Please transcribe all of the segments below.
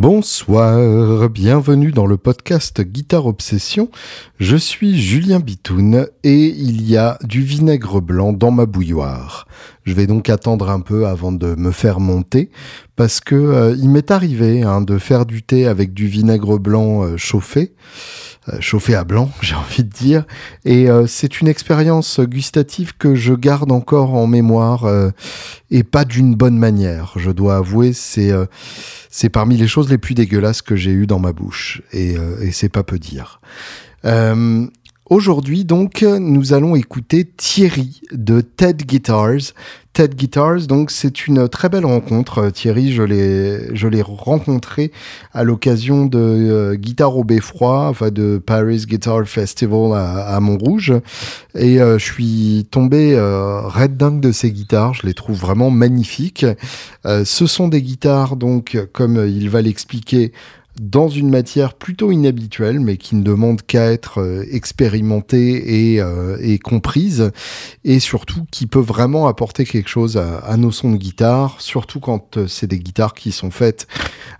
Bonsoir, bienvenue dans le podcast Guitare Obsession. Je suis Julien Bitoun et il y a du vinaigre blanc dans ma bouilloire. Je vais donc attendre un peu avant de me faire monter parce que euh, il m'est arrivé hein, de faire du thé avec du vinaigre blanc euh, chauffé. Euh, chauffé à blanc, j'ai envie de dire. Et c'est une expérience gustative que je garde encore en mémoire et pas d'une bonne manière. Je dois avouer, c'est c'est parmi les choses les plus dégueulasses que j'ai eues dans ma bouche et c'est pas peu dire. Aujourd'hui, donc, nous allons écouter Thierry de TED Guitars. TED Guitars, donc, c'est une très belle rencontre. Thierry, je l'ai, je l'ai rencontré à l'occasion de euh, Guitare au Beffroi, enfin, de Paris Guitar Festival à, Montrouge. Et euh, je suis tombé euh, red dingue de ces guitares. Je les trouve vraiment magnifiques. ce sont des guitares, donc, comme il va l'expliquer, dans une matière plutôt inhabituelle, mais qui ne demande qu'à être euh, expérimentée et, euh, et, comprise, et surtout qui peut vraiment apporter quelque chose à, à nos sons de guitare, surtout quand euh, c'est des guitares qui sont faites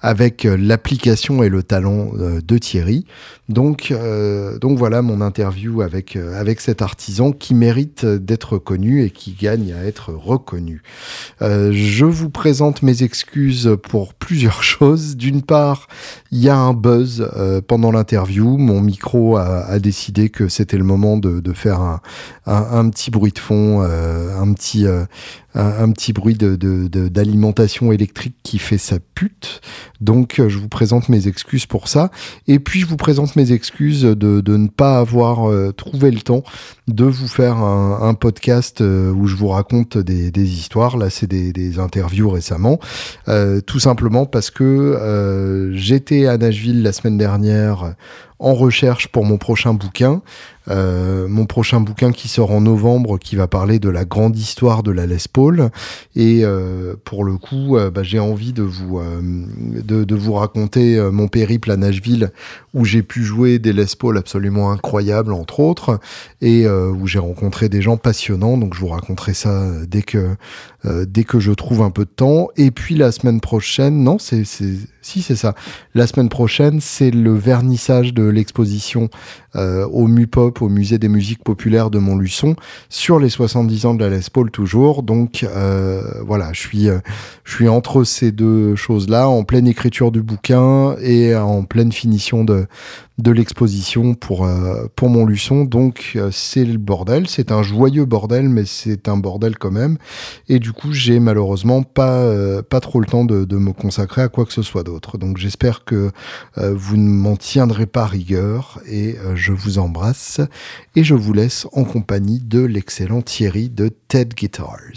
avec l'application et le talent de Thierry. Donc, donc voilà mon interview avec, avec cet artisan qui mérite d'être connu et qui gagne à être reconnu. je vous présente mes excuses pour plusieurs choses. D'une part, il y a un buzz euh, pendant l'interview. Mon micro a, décidé que c'était le moment de, faire un, un, petit bruit de fond, euh, un petit euh, un, petit bruit de, d'alimentation électrique qui fait sa pute. Donc je vous présente mes excuses pour ça. Et puis je vous présente mes excuses de, de ne pas avoir trouvé le temps de vous faire un, podcast où je vous raconte des, des histoires. Là c'est des, des, interviews récemment. tout simplement parce que j'étais à Nashville la semaine dernière en recherche pour mon prochain bouquin. Euh, mon prochain bouquin qui sort en novembre, qui va parler de la grande histoire de la Les Paul. Et euh, pour le coup, euh, bah, j'ai envie de vous, de, de, vous raconter mon périple à Nashville, où j'ai pu jouer des Les Paul absolument incroyables, entre autres, et où j'ai rencontré des gens passionnants. Donc je vous raconterai ça dès que, dès que je trouve un peu de temps. Et puis la semaine prochaine, non, c'est, si c'est ça. La semaine prochaine, c'est le vernissage de l'exposition au MUPOP au musée des musiques populaires de Montluçon sur les 70 ans de la Les Paul toujours. Donc euh, voilà, je suis, euh, je suis entre ces deux choses-là, en pleine écriture du bouquin et en pleine finition de, de l'exposition pour, euh, pour Montluçon. Donc c'est le bordel, c'est un joyeux bordel, mais c'est un bordel quand même. Et du coup, j'ai malheureusement pas, pas trop le temps de, de, me consacrer à quoi que ce soit d'autre. Donc j'espère que vous ne m'en tiendrez pas rigueur et je vous embrasse et je vous laisse en compagnie de l'excellent Thierry de TED Guitars.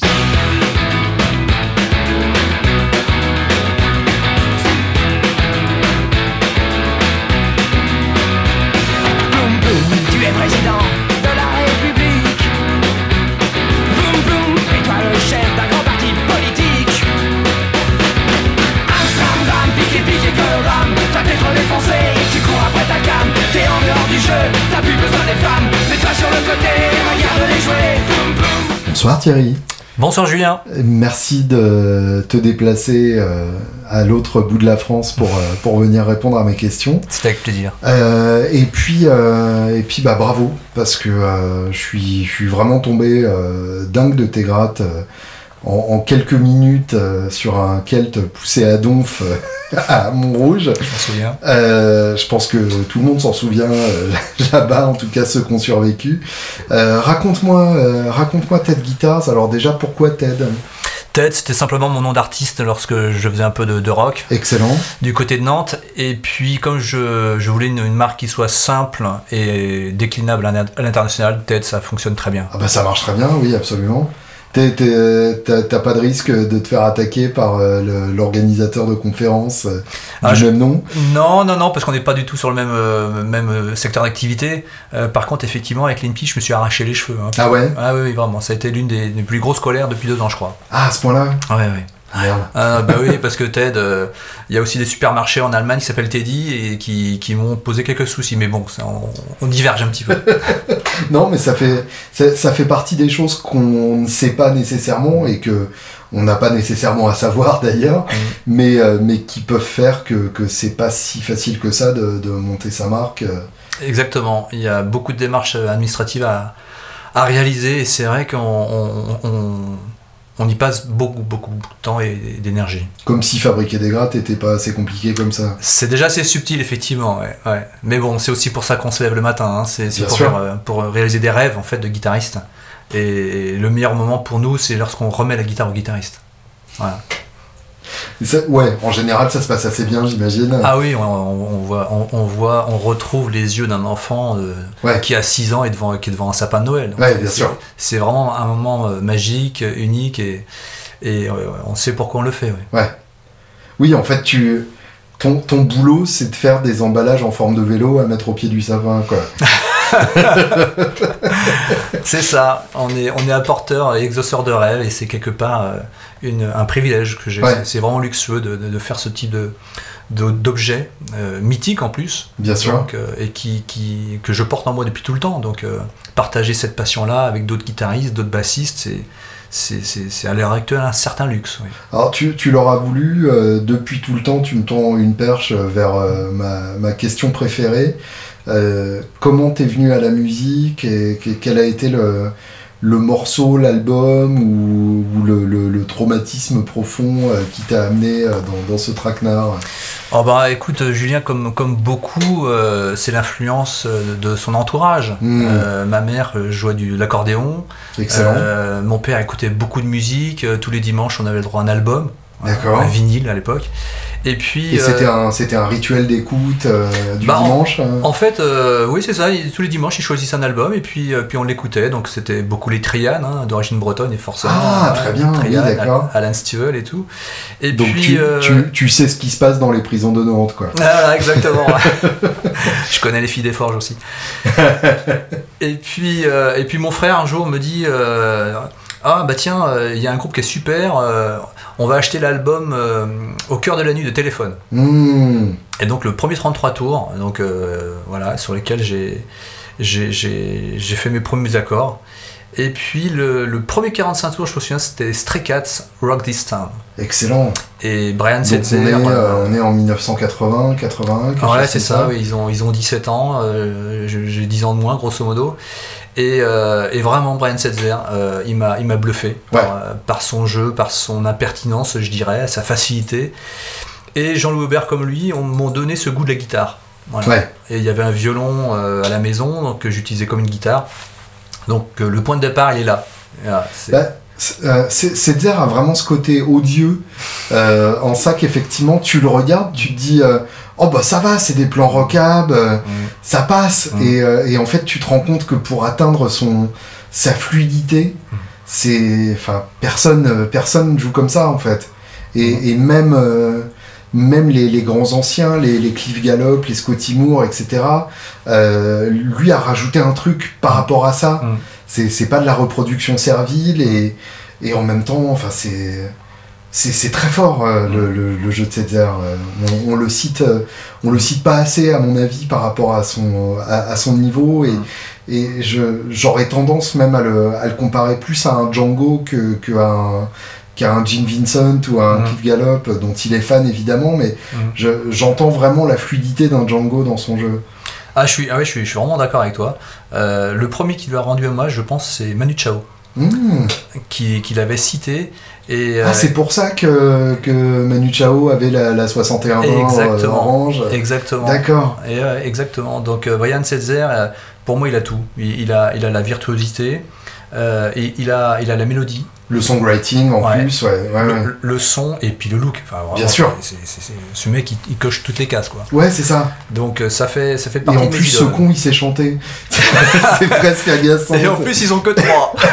Bonsoir Thierry. Bonsoir Julien. Merci de te déplacer euh, à l'autre bout de la France pour, euh, pour venir répondre à mes questions. C'était avec plaisir. Euh, et puis, et puis bah, bravo, parce que je, suis, je suis vraiment tombé dingue de tes grattes en, quelques minutes sur un Kelt poussé à donf à Montrouge. Je m'en souviens. Euh, je pense que tout le monde s'en souvient euh, là-bas, en tout cas ceux qui ont survécu. Euh, raconte-moi, raconte-moi Ted Guitars. Alors déjà, pourquoi Ted? Ted, c'était simplement mon nom d'artiste lorsque je faisais un peu de, rock. Excellent. Du côté de Nantes. Et puis, comme je, voulais une, marque qui soit simple et déclinable à l'international, Ted, ça fonctionne très bien. Ah bah ça marche très bien, oui, absolument. T'as pas de risque de te faire attaquer par euh, l'organisateur de conférences euh, ah, du même nom? Non, non, non, parce qu'on n'est pas du tout sur le même, euh, même secteur d'activité. par contre, effectivement, avec l'INPI, je me suis arraché les cheveux. Hein. ah ouais? Ah oui, vraiment. Ça a été l'une des, des, plus grosses colères depuis deux ans, je crois. Ah, à ce point-là? Ouais, ouais. Ah, bah oui, parce que Ted, euh, il y a aussi des supermarchés en Allemagne qui s'appellent Teddy et qui, qui m'ont posé quelques soucis. Mais bon, ça, on, diverge un petit peu. non, mais ça fait, ça, fait partie des choses qu'on ne sait pas nécessairement et que on n'a pas nécessairement à savoir d'ailleurs, mais, euh, mais qui peuvent faire que, que c'est pas si facile que ça de, de monter sa marque. euh. Exactement. Il y a beaucoup de démarches administratives à, à réaliser et c'est vrai qu'on on, on- on y passe beaucoup, beaucoup, beaucoup de temps et d'énergie. Comme si fabriquer des grattes n'était pas assez compliqué comme ça. C'est déjà assez subtil, effectivement. Ouais, ouais. Mais bon, c'est aussi pour ça qu'on se lève le matin. hein. C'est pour, faire, euh, pour réaliser des rêves en fait de guitariste. Et le meilleur moment pour nous, c'est lorsqu'on remet la guitare au guitariste. Voilà. Ouais, en général, ça se passe assez bien, j'imagine. Ah oui, on, voit, on, on voit, on retrouve les yeux d'un enfant euh, Ouais. qui a 6 ans et devant, qui est devant un sapin de Noël. Ouais, c'est- bien sûr. C'est vraiment un moment euh, magique, unique et, et euh, on sait pourquoi on le fait. ouais. Oui, en fait, tu. Ton, ton boulot, c'est de faire des emballages en forme de vélo à mettre au pied du sapin, quoi. C'est ça, on est, on est apporteur et exauceur de rêves et c'est quelque part euh, une, un privilège que j'ai. Ouais. C'est- vraiment luxueux de, de- de faire ce type de de- d'objet euh, mythique en plus Bien sûr. donc, euh, et qui, qui, que je porte en moi depuis tout le temps donc euh, partager cette passion là avec d'autres guitaristes d'autres bassistes c'est c'est- à l'heure actuelle un certain luxe. Alors, tu, l'auras voulu, euh, depuis tout le temps, tu me tends une perche vers euh, ma, question préférée. Euh, comment t'es venu à la musique et, que- quel a été le, le morceau, l'album ou, ou le, le- le traumatisme profond euh, qui t'a amené euh, dans, dans ce traquenard? Oh bah écoute euh, Julien comme, comme beaucoup euh, c'est l'influence de son entourage Mm. Euh, ma mère jouait du de l'accordéon Excellent. Mon père écoutait beaucoup de musique. tous les dimanches, on avait le droit à un album. D'accord. Un vinyle à l'époque. Et puis. Et euh, c'était un, c'était un rituel d'écoute euh, du bah, dimanche hein En fait, euh, oui, c'est ça. Tous les dimanches, ils choisissaient un album et puis, euh, puis on l'écoutait. Donc c'était beaucoup les Trianes, hein, d'origine bretonne et forcément. Ah, euh, très bien, oui, Trianes, d'accord. Alan Stivell et tout. Et Donc puis. tu, euh, tu, tu sais ce qui se passe dans les prisons de Nantes, quoi. Voilà, exactement. je connais les filles des forges aussi. et, puis, euh, et puis mon frère un jour me dit euh, Ah bah tiens, euh, il y a un groupe qui est super, euh, on va acheter l'album euh, Au cœur de la nuit de téléphone. Hmm. Et donc le premier 33 tours, donc euh, voilà, sur lesquels j'ai j'ai- j'ai j'ai fait mes premiers accords. Et puis le, le premier 45 tours, je me souviens, c'était Stray Cats Rock This Town. Excellent. Et Brian Setzer. on est, euh, euh, on est en 1980, 81, quelque Ouais, c'est ça, oui, ils, ont, ils ont 17 ans, euh, j'ai 10 ans de moins, grosso modo. Et, euh, et vraiment, Brian Setzer, euh, il m'a il m'a bluffé par, euh, par son jeu, par son impertinence, je dirais, sa facilité. Et Jean-Louis Aubert, comme lui, on- m'ont donné ce goût de la guitare. Voilà. Ouais. Et il y avait un violon à la maison, donc que j'utilisais comme une guitare. Donc le point de départ, il est là. Voilà, Bah, c'est- euh, a vraiment ce côté odieux euh, en ça qu'effectivement tu le regardes, tu te dis euh, oh bah ça va, c'est des plans rockab, euh, Mm. ça passe et, et en fait tu te rends compte que pour atteindre son sa fluidité, c'est enfin personne personne joue comme ça en fait et, et même même les, les grands anciens, les, les Cliff Gallup, les Scotty Moore, etc., lui a rajouté un truc par rapport à ça. Mm. C'est c'est pas de la reproduction servile et, et en même temps, enfin, c'est. C'est c'est très fort euh, le, le- le jeu de Setzer. Euh, On, on le cite, euh, on le cite pas assez à mon avis par rapport à son à, à son niveau et, Mm. et je j'aurais tendance même à le, à le comparer plus à un Django que, que à un qu'à un Gene Vincent ou à un Mm. Cliff Gallup dont il est fan évidemment mais Mm. je- j'entends vraiment la fluidité d'un Django dans son jeu. Ah, je suis, ah ouais, je suis, je suis vraiment d'accord avec toi. Euh, le premier qui lui a rendu hommage, je pense, c'est Manu Chao, Mm. qui, qui l'avait cité. Et, euh, Ah, c'est pour ça que, que Manu Chao avait la, la 61 20 Exactement. orange. Exactement. D'accord. Et, euh, exactement. Donc euh, Brian Setzer, euh, pour moi, il a tout. Il, il a, il a la virtuosité, euh, et il a, il a la mélodie, Le songwriting en Ouais. plus, ouais. le, le son et puis le look. Enfin, vraiment, Bien sûr. c'est- ce mec, il, il coche toutes les cases, quoi. Ouais, c'est ça. Donc euh, ça fait, ça fait Et partie en de mes plus, ce con, il sait chanter. c'est presque agaçant. Et en plus, ils ont que trois.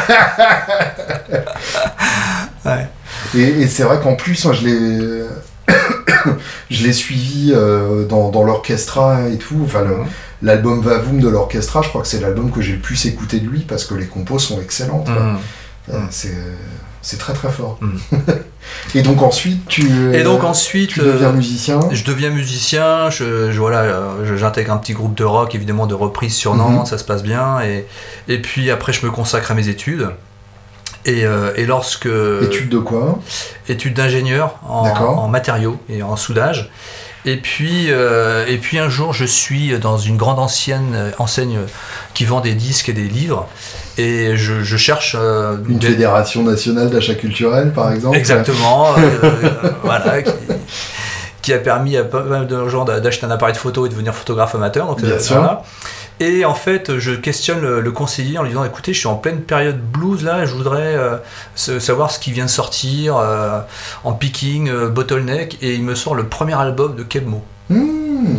ouais. Et, et c'est vrai qu'en plus, moi, je l'ai. je l'ai suivi euh, dans, dans l'orchestra et tout. Enfin, Mhm. l'album Vavoom de l'orchestra, je crois que c'est l'album que j'ai le plus écouté de lui parce que les compos sont excellentes. Mhm. Euh, c'est, c'est très très fort. Mhm. et donc ensuite, tu. Et donc euh, ensuite, tu deviens euh, musicien. Je deviens musicien, je, je- voilà, euh, j'intègre un petit groupe de rock, évidemment de reprise sur Mhm. Nantes, ça se passe bien. Et, et puis après, je me consacre à mes études. Et, euh, et lorsque. Études de quoi? Études d'ingénieur en matériaux et en soudage. Et puis, euh, et puis un jour, je suis dans une grande ancienne euh, enseigne qui vend des disques et des livres. Et je, je cherche. euh, Une des- fédération nationale d'achat culturel, par exemple Exactement. euh, voilà. Qui, qui a permis à pas mal de gens d'a- d'acheter un appareil de photo et de devenir photographe amateur. Donc, Bien sûr. voilà. Et en fait, je questionne le, le conseiller en lui disant écoutez, je suis en pleine période blues là, je voudrais euh, se- savoir ce qui vient de sortir euh, en picking, euh, bottleneck, et il me sort le premier album de Kebmo. Hmm.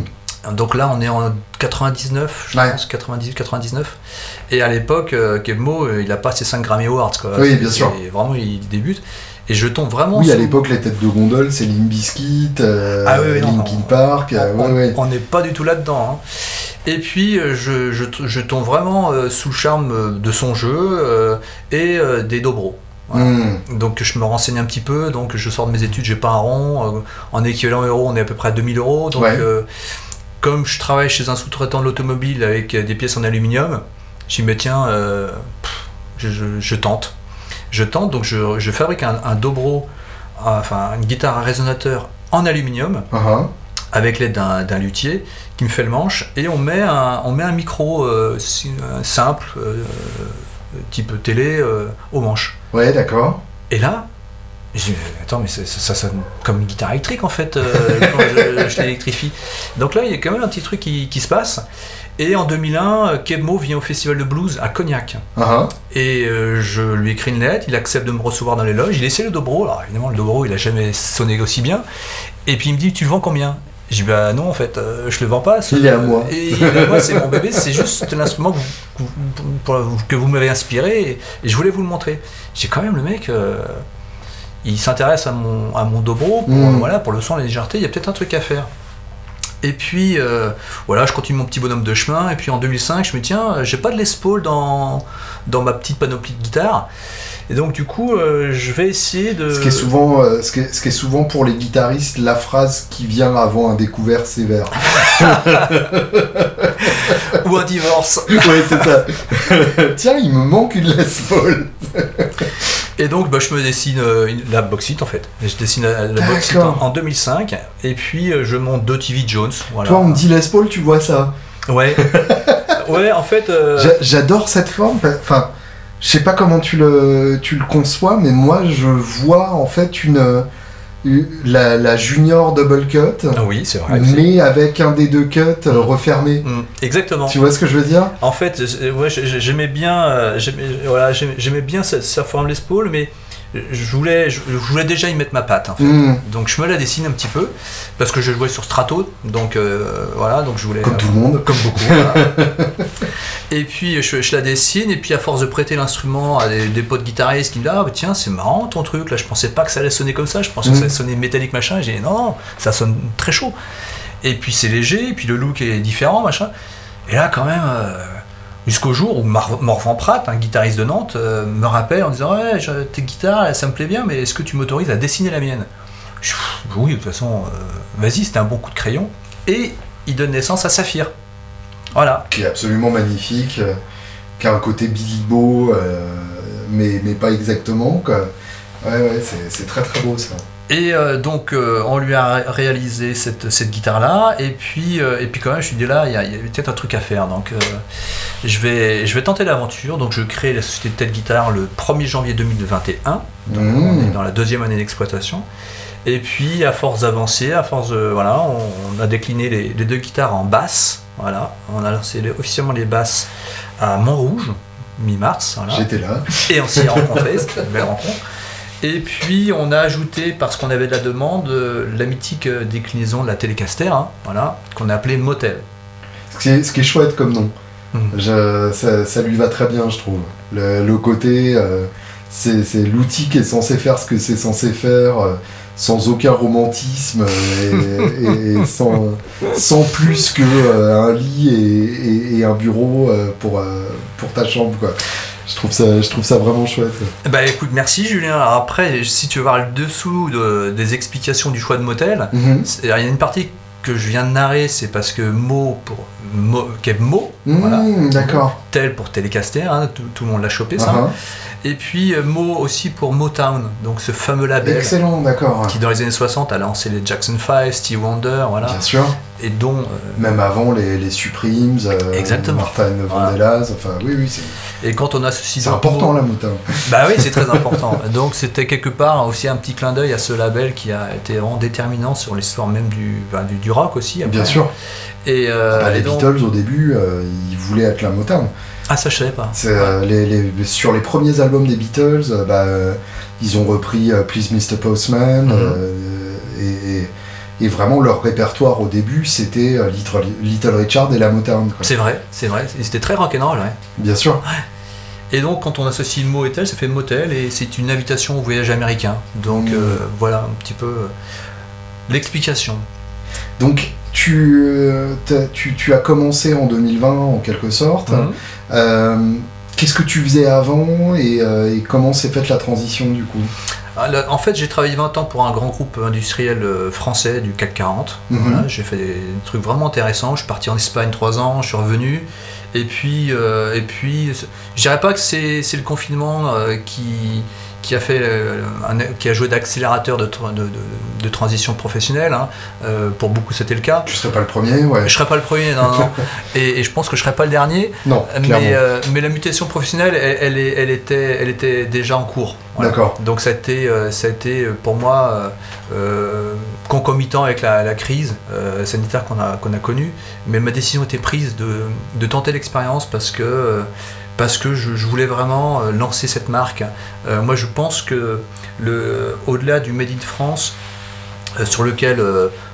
Donc là, on est en 99, je Ouais. pense, 98, 99. Et à l'époque, Kebmo, il a pas ses 5 Grammy Awards. Quoi. Oui, bien sûr. Vraiment, il débute. Et je tombe vraiment. Oui, à l'époque, les têtes de gondole, c'est Limp Bizkit, euh, Ah oui, oui, non, Linkin. Park. euh, on ouais, ouais. on n'est pas du tout là-dedans. hein. Et puis, euh, je, je, je tombe vraiment euh, sous le charme euh, de son jeu euh, et euh, des dobro. Voilà. Hmm. Donc, je me renseigne un petit peu. Donc, je sors de mes études, j'ai pas un rond. en équivalent euro, on est à peu près à 2000 euros. Donc, Ouais. comme je travaille chez un sous-traitant de l'automobile avec des pièces en aluminium, je me tiens, pff, je, je- tente. Je tente, donc je, fabrique un, un dobro, enfin une guitare à résonateur en aluminium ah. Avec l'aide d'un luthier qui me fait le manche et on met un, on met un micro euh, euh, simple, euh, type télé, euh, au manche. Ouais, d'accord. Et là, je dis, attends, mais ça, ça sonne comme une guitare électrique en fait quand je, je l'électrifie. Donc là, il y a quand même un petit truc qui, qui se passe. Et en 2001, euh, Kebmo vient au festival de blues à Cognac. Ah, ah. Et euh, je lui écris une lettre, il accepte de me recevoir dans les loges, il essaie le dobro, alors évidemment le dobro il a jamais sonné aussi bien, et puis il me dit tu le vends combien? Je dis bah non en fait euh, je le vends pas. Il est à moi. Et il est à moi, c'est mon bébé, c'est juste l'instrument que vous, que vous- pour- que vous m'avez inspiré et, et je voulais vous le montrer. J'ai quand même le mec, euh, il s'intéresse à mon, à mon dobro, pour, Mm. voilà, pour le son, la légèreté, il y a peut-être un truc à faire. Et puis, euh, voilà, je continue mon petit bonhomme de chemin. Et puis en 2005, je me dis, tiens, j'ai pas de Les Paul dans, dans ma petite panoplie de guitare. Et donc, du coup, euh, je vais essayer de. Ce qui est souvent, euh, ce qui est, ce qui est souvent pour les guitaristes la phrase qui vient avant un découvert sévère. Ou un divorce. ouais, c'est ça. Tiens, il me manque une Les Paul. Et donc, bah, je me dessine euh, une- la boxite en fait. Je dessine la, la boxite en, en 2005. Et puis, euh, je monte deux TV Jones. Voilà. Toi, on me dit Les Paul, tu vois ça. Ouais. ouais, en fait. euh, J'a- J'adore cette forme. Enfin, je sais pas comment tu le, tu le conçois, mais moi, je vois en fait une, une- la, la junior double cut, ah oui, c'est vrai. aussi. mais avec un des deux cuts euh, refermé. Mm, exactement. Tu vois ce que je veux dire? En fait, euh, ouais, j'aimais bien, euh, j'aimais voilà, j'aimais j'aimais bien sa, sa forme Les Paul, mais je voulais, je, je voulais déjà y mettre ma patte. En fait. Mm. Donc je me la dessine un petit peu parce que je jouais sur Strato, donc euh, voilà, donc je voulais Comme tout le monde. comme beaucoup. voilà. et puis je, je la dessine et puis à force de prêter l'instrument à des, des potes guitaristes qui me disent ah bah, tiens c'est marrant ton truc là, je pensais pas que ça allait sonner comme ça, je pensais que ça Mhm. allait sonner métallique machin. Et j'ai dit non, non, ça sonne très chaud. Et puis c'est léger, et puis le look est différent machin. Et là quand même. euh, Jusqu'au jour où Morvan Pratt, un guitariste de Nantes, euh, me rappelle en disant Ouais, je- tes guitares, ça me plaît bien, mais est-ce que tu m'autorises à dessiner la mienne? Je Oui, de toute façon, euh, vas-y, c'était un bon coup de crayon. Et il donne naissance à Saphir. Voilà. Qui est absolument magnifique, euh, qui a un côté Billy Bo, euh, mais, pas exactement. Ouais, ouais, c'est très très beau ça. Et euh, donc, euh, on lui a ré- réalisé cette, cette guitare-là. Et puis, euh, et puis, quand même, je me suis dit là, il y a, peut-être un truc à faire. Donc, je, vais, je vais tenter l'aventure. Donc, je crée la société de telle guitare le 1er janvier 2021. Donc, Mmh. on est dans la deuxième année d'exploitation. Et puis, à force d'avancer, à force de. Voilà, on, on a décliné les, les deux guitares en basse. Voilà, on a lancé officiellement les basses à Montrouge, mi-mars. Voilà. J'étais là. Et on s'y est rencontrés, c'était une belle rencontre. Et puis on a ajouté, parce qu'on avait de la demande, euh, la mythique euh, déclinaison de la Telecaster, hein, voilà, qu'on a appelée Motel. Ce qui est, ce qui est chouette comme nom. Je- ça, ça lui va très bien, je trouve. Le, le côté, euh, c'est c'est l'outil qui est censé faire ce que c'est censé faire, euh, sans aucun romantisme et, sans, sans plus que euh, un lit et, et- et un bureau pour, pour ta chambre. Quoi. Je, trouve ça, je trouve ça vraiment chouette. Bah écoute, merci Julien. Alors après, si tu veux voir le dessous de- des explications du choix de Motel, Mhm. il y a une partie que je viens de narrer, c'est parce que Mo pour Mo, Kev Mo, Mmh, voilà. D'accord. tel pour Telecaster, hein, tout, tout le monde l'a chopé ça. Uh-huh. Et puis euh, Mo aussi pour Motown, donc ce fameux label Excellent, d'accord. qui dans les années 60 a lancé les Jackson 5, Steve Wonder, voilà, Bien sûr. Et dont euh, Même avant les, les Supremes, euh, Exactement. Martin. Vandellas, enfin oui, oui, c'est et quand on associe c'est donc important la moutarde. Bah oui, c'est très important. Donc c'était quelque part aussi un petit clin d'œil à ce label qui a été vraiment déterminant sur l'histoire même du, bah, du, du rock aussi. après. Bien sûr. Et, euh, Bah, les et donc- Beatles au début, euh, ils voulaient être la moutarde. Ah ça je savais pas. C'est, les, les- sur les premiers albums des Beatles, bah, ils ont repris Please Mr. Postman. Et, et- et vraiment, leur répertoire au début, c'était euh, Little, Little Richard et la quoi. C'est vrai, c'est vrai. C'était très rock'n'roll, ouais. Bien sûr. Et donc quand on associe Mo et tel, ça fait motel et c'est une invitation au voyage américain. Donc Mhm. euh, voilà un petit peu euh, l'explication. Donc, tu, euh, t'as- tu, tu as commencé en 2020 en quelque sorte. Euh, Qu'est-ce que tu faisais avant et, et comment s'est faite la transition du coup? En fait, j'ai travaillé 20 ans pour un grand groupe industriel euh, français du CAC 40. Mhm. Voilà, j'ai fait des trucs vraiment intéressants. Je suis parti en Espagne 3 ans, je suis revenu. Et puis, euh, et puis je dirais pas que c'est c'est le confinement euh, qui, qui, a fait, euh, un- qui a joué d'accélérateur de, tra- de, de- de transition professionnelle. hein. Euh, pour beaucoup, c'était le cas. Tu serais pas le premier, ouais. Je serais pas le premier, non, non. et, et je pense que je serais pas le dernier. Non, clairement. Mais, euh, mais la mutation professionnelle, elle, elle elle était, elle était déjà en cours. Voilà. D'accord. Donc ça a été, euh, ça a été pour moi concomitant avec la, la crise sanitaire qu'on a, qu'on a connue. Mais ma décision était prise de, de tenter l'expérience parce que, parce que je, je voulais vraiment euh, lancer cette marque. Euh, moi je pense que le, au-delà du Made in France, euh, sur lequel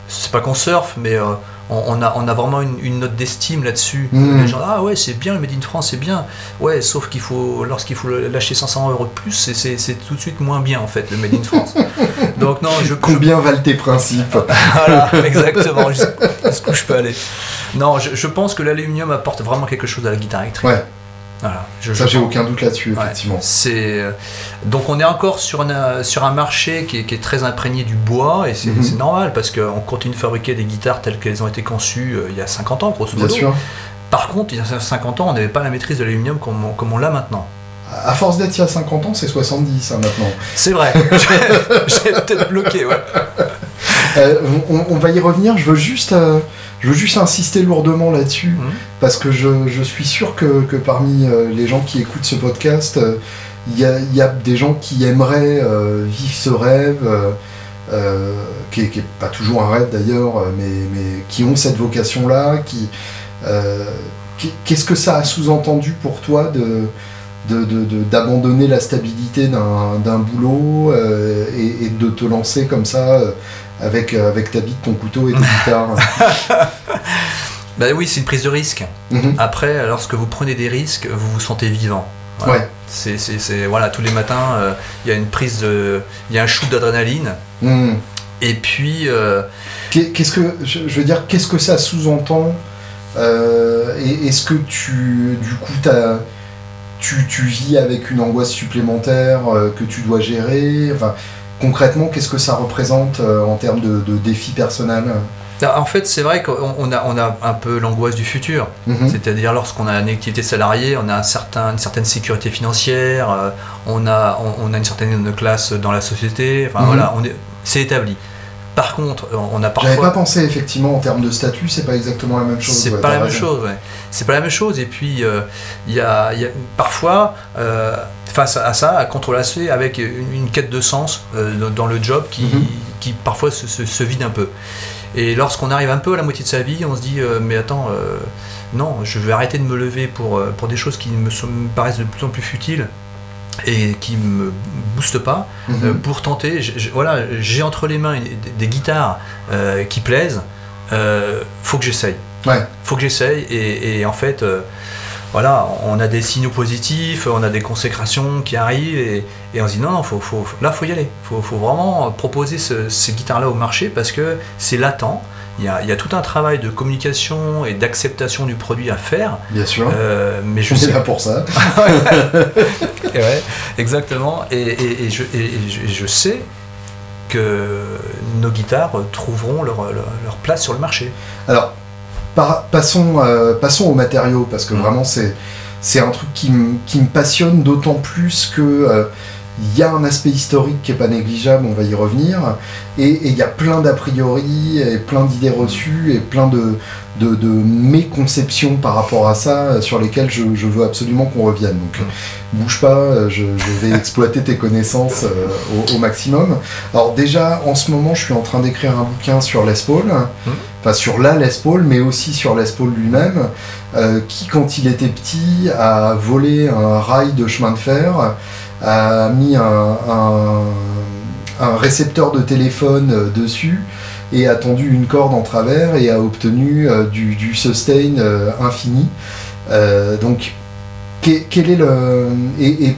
c'est pas qu'on surfe, mais euh, on, on a, on a vraiment une, une note d'estime là-dessus. Mhm. Les gens, ah ouais, c'est bien le Made in France, c'est bien. Ouais, sauf qu'il faut, lorsqu'il faut lâcher 500 euros de plus, c'est- c'est c'est tout de suite moins bien en fait, le Made in France. Donc non, je, je- Combien valent tes principes? Voilà, exactement, jusqu'où je peux aller. Non, je, je pense que l'aluminium apporte vraiment quelque chose à la guitare électrique. Ouais, Voilà, je, ça j'ai aucun doute là-dessus, Ouais, effectivement. c'est euh, donc on est encore sur un, sur un marché qui est, qui est très imprégné du bois et c'est Mhm. normal parce qu'on continue de fabriquer des guitares telles qu'elles ont été conçues euh, il y a 50 ans grosso Bien modo. sûr. Par contre, il y a 50 ans, on n'avait pas la maîtrise de l'aluminium comme, on- comme on l'a maintenant. À force d'être il y a 50 ans, c'est 70 hein, maintenant. C'est vrai, j'ai peut-être bloqué, ouais. Euh, on, on va y revenir. Je veux juste, euh, je veux juste insister lourdement là-dessus Mhm. parce que je, je suis sûr que, que parmi euh, les gens qui écoutent ce podcast, euh, il y, y a des gens qui aimeraient euh, vivre ce rêve, qui, est, qui est pas toujours un rêve d'ailleurs, mais, mais qui ont cette vocation-là. Qui, qu'est-ce que ça a sous-entendu pour toi de de- de- de- d'abandonner la stabilité d'un d'un boulot euh, et, et de te lancer comme ça euh, avec, euh, avec ta bite, ton couteau et ta guitare. Bah oui, c'est une prise de risque. Mhm. Après, lorsque vous prenez des risques, vous vous sentez vivant. Voilà. Ouais. C'est, voilà, tous les matins, euh, il y a une prise de, il y a un shoot d'adrénaline. Mhm. Et puis, euh, Qu'est- Qu'est-ce que je, veux dire Qu'est-ce que ça sous-entend Euh, Est-ce que tu du coup t'as- tu, tu vis avec une angoisse supplémentaire euh, que tu dois gérer? Enfin, concrètement, qu'est-ce que ça représente euh, en termes de, de défis personnels? En fait, c'est vrai qu'on on a, on a un peu l'angoisse du futur. Mhm. C'est-à-dire lorsqu'on a une activité salariée, on a un certain, une certaine sécurité financière, euh, on, a, on, on a une certaine classe dans la société, enfin Mhm. voilà, c'est établi. Par contre, on a parfois... J'avais pas pensé effectivement en termes de statut, c'est pas exactement la même chose. C'est ouais, pas la même chose, ouais. C'est pas la même chose. Et puis, euh, il y, a, il y a parfois, euh, face à ça, à contrôler avec une, une quête de sens euh, dans- le job qui, Mhm. qui parfois se, se- se vide un peu. Et lorsqu'on arrive un peu à la moitié de sa vie, on se dit, euh, mais attends, euh, non, je vais arrêter de me lever pour, pour des choses qui me, sont- me paraissent de plus en plus futiles et qui me boostent pas. Mhm. Pour tenter. j- voilà, j'ai entre les mains des, des guitares qui plaisent. faut que j'essaye. Ouais. Faut que j'essaye. Et, et en fait, voilà, on a des signaux positifs, on a des consécrations qui arrivent et, et on se dit non, non, faut, faut, là, faut y aller. Faut, faut vraiment proposer ce- ces guitares-là au marché parce que c'est latent. Il y, a, il y a tout un travail de communication et d'acceptation du produit à faire. Bien sûr. Euh, mais je sais là pour ça. et ouais, exactement. Et, et- et je, et- et je- et je sais que nos guitares trouveront leur, leur, place sur le marché. Alors, passons, euh, passons aux matériaux, parce que mm. vraiment c'est, c'est un truc qui, qui me passionne d'autant plus que euh, il y a un aspect historique qui est pas négligeable, on va y revenir, et il y a plein d'a priori, et plein d'idées reçues, et plein de, de, de, méconceptions par rapport à ça, euh, sur lesquelles je, je veux absolument qu'on revienne. Donc mm. bouge pas, je, je vais exploiter tes connaissances euh, au, maximum. Alors déjà, en ce moment, je suis en train d'écrire un bouquin sur Les Paul, mm. Sur la Les Paul, mais aussi sur Les Paul lui-même, qui quand il était petit a volé un rail de chemin de fer a mis un, récepteur de téléphone euh, dessus et a tendu une corde en travers et a obtenu euh, du, sustain euh, infini. donc, quel, est le. Et,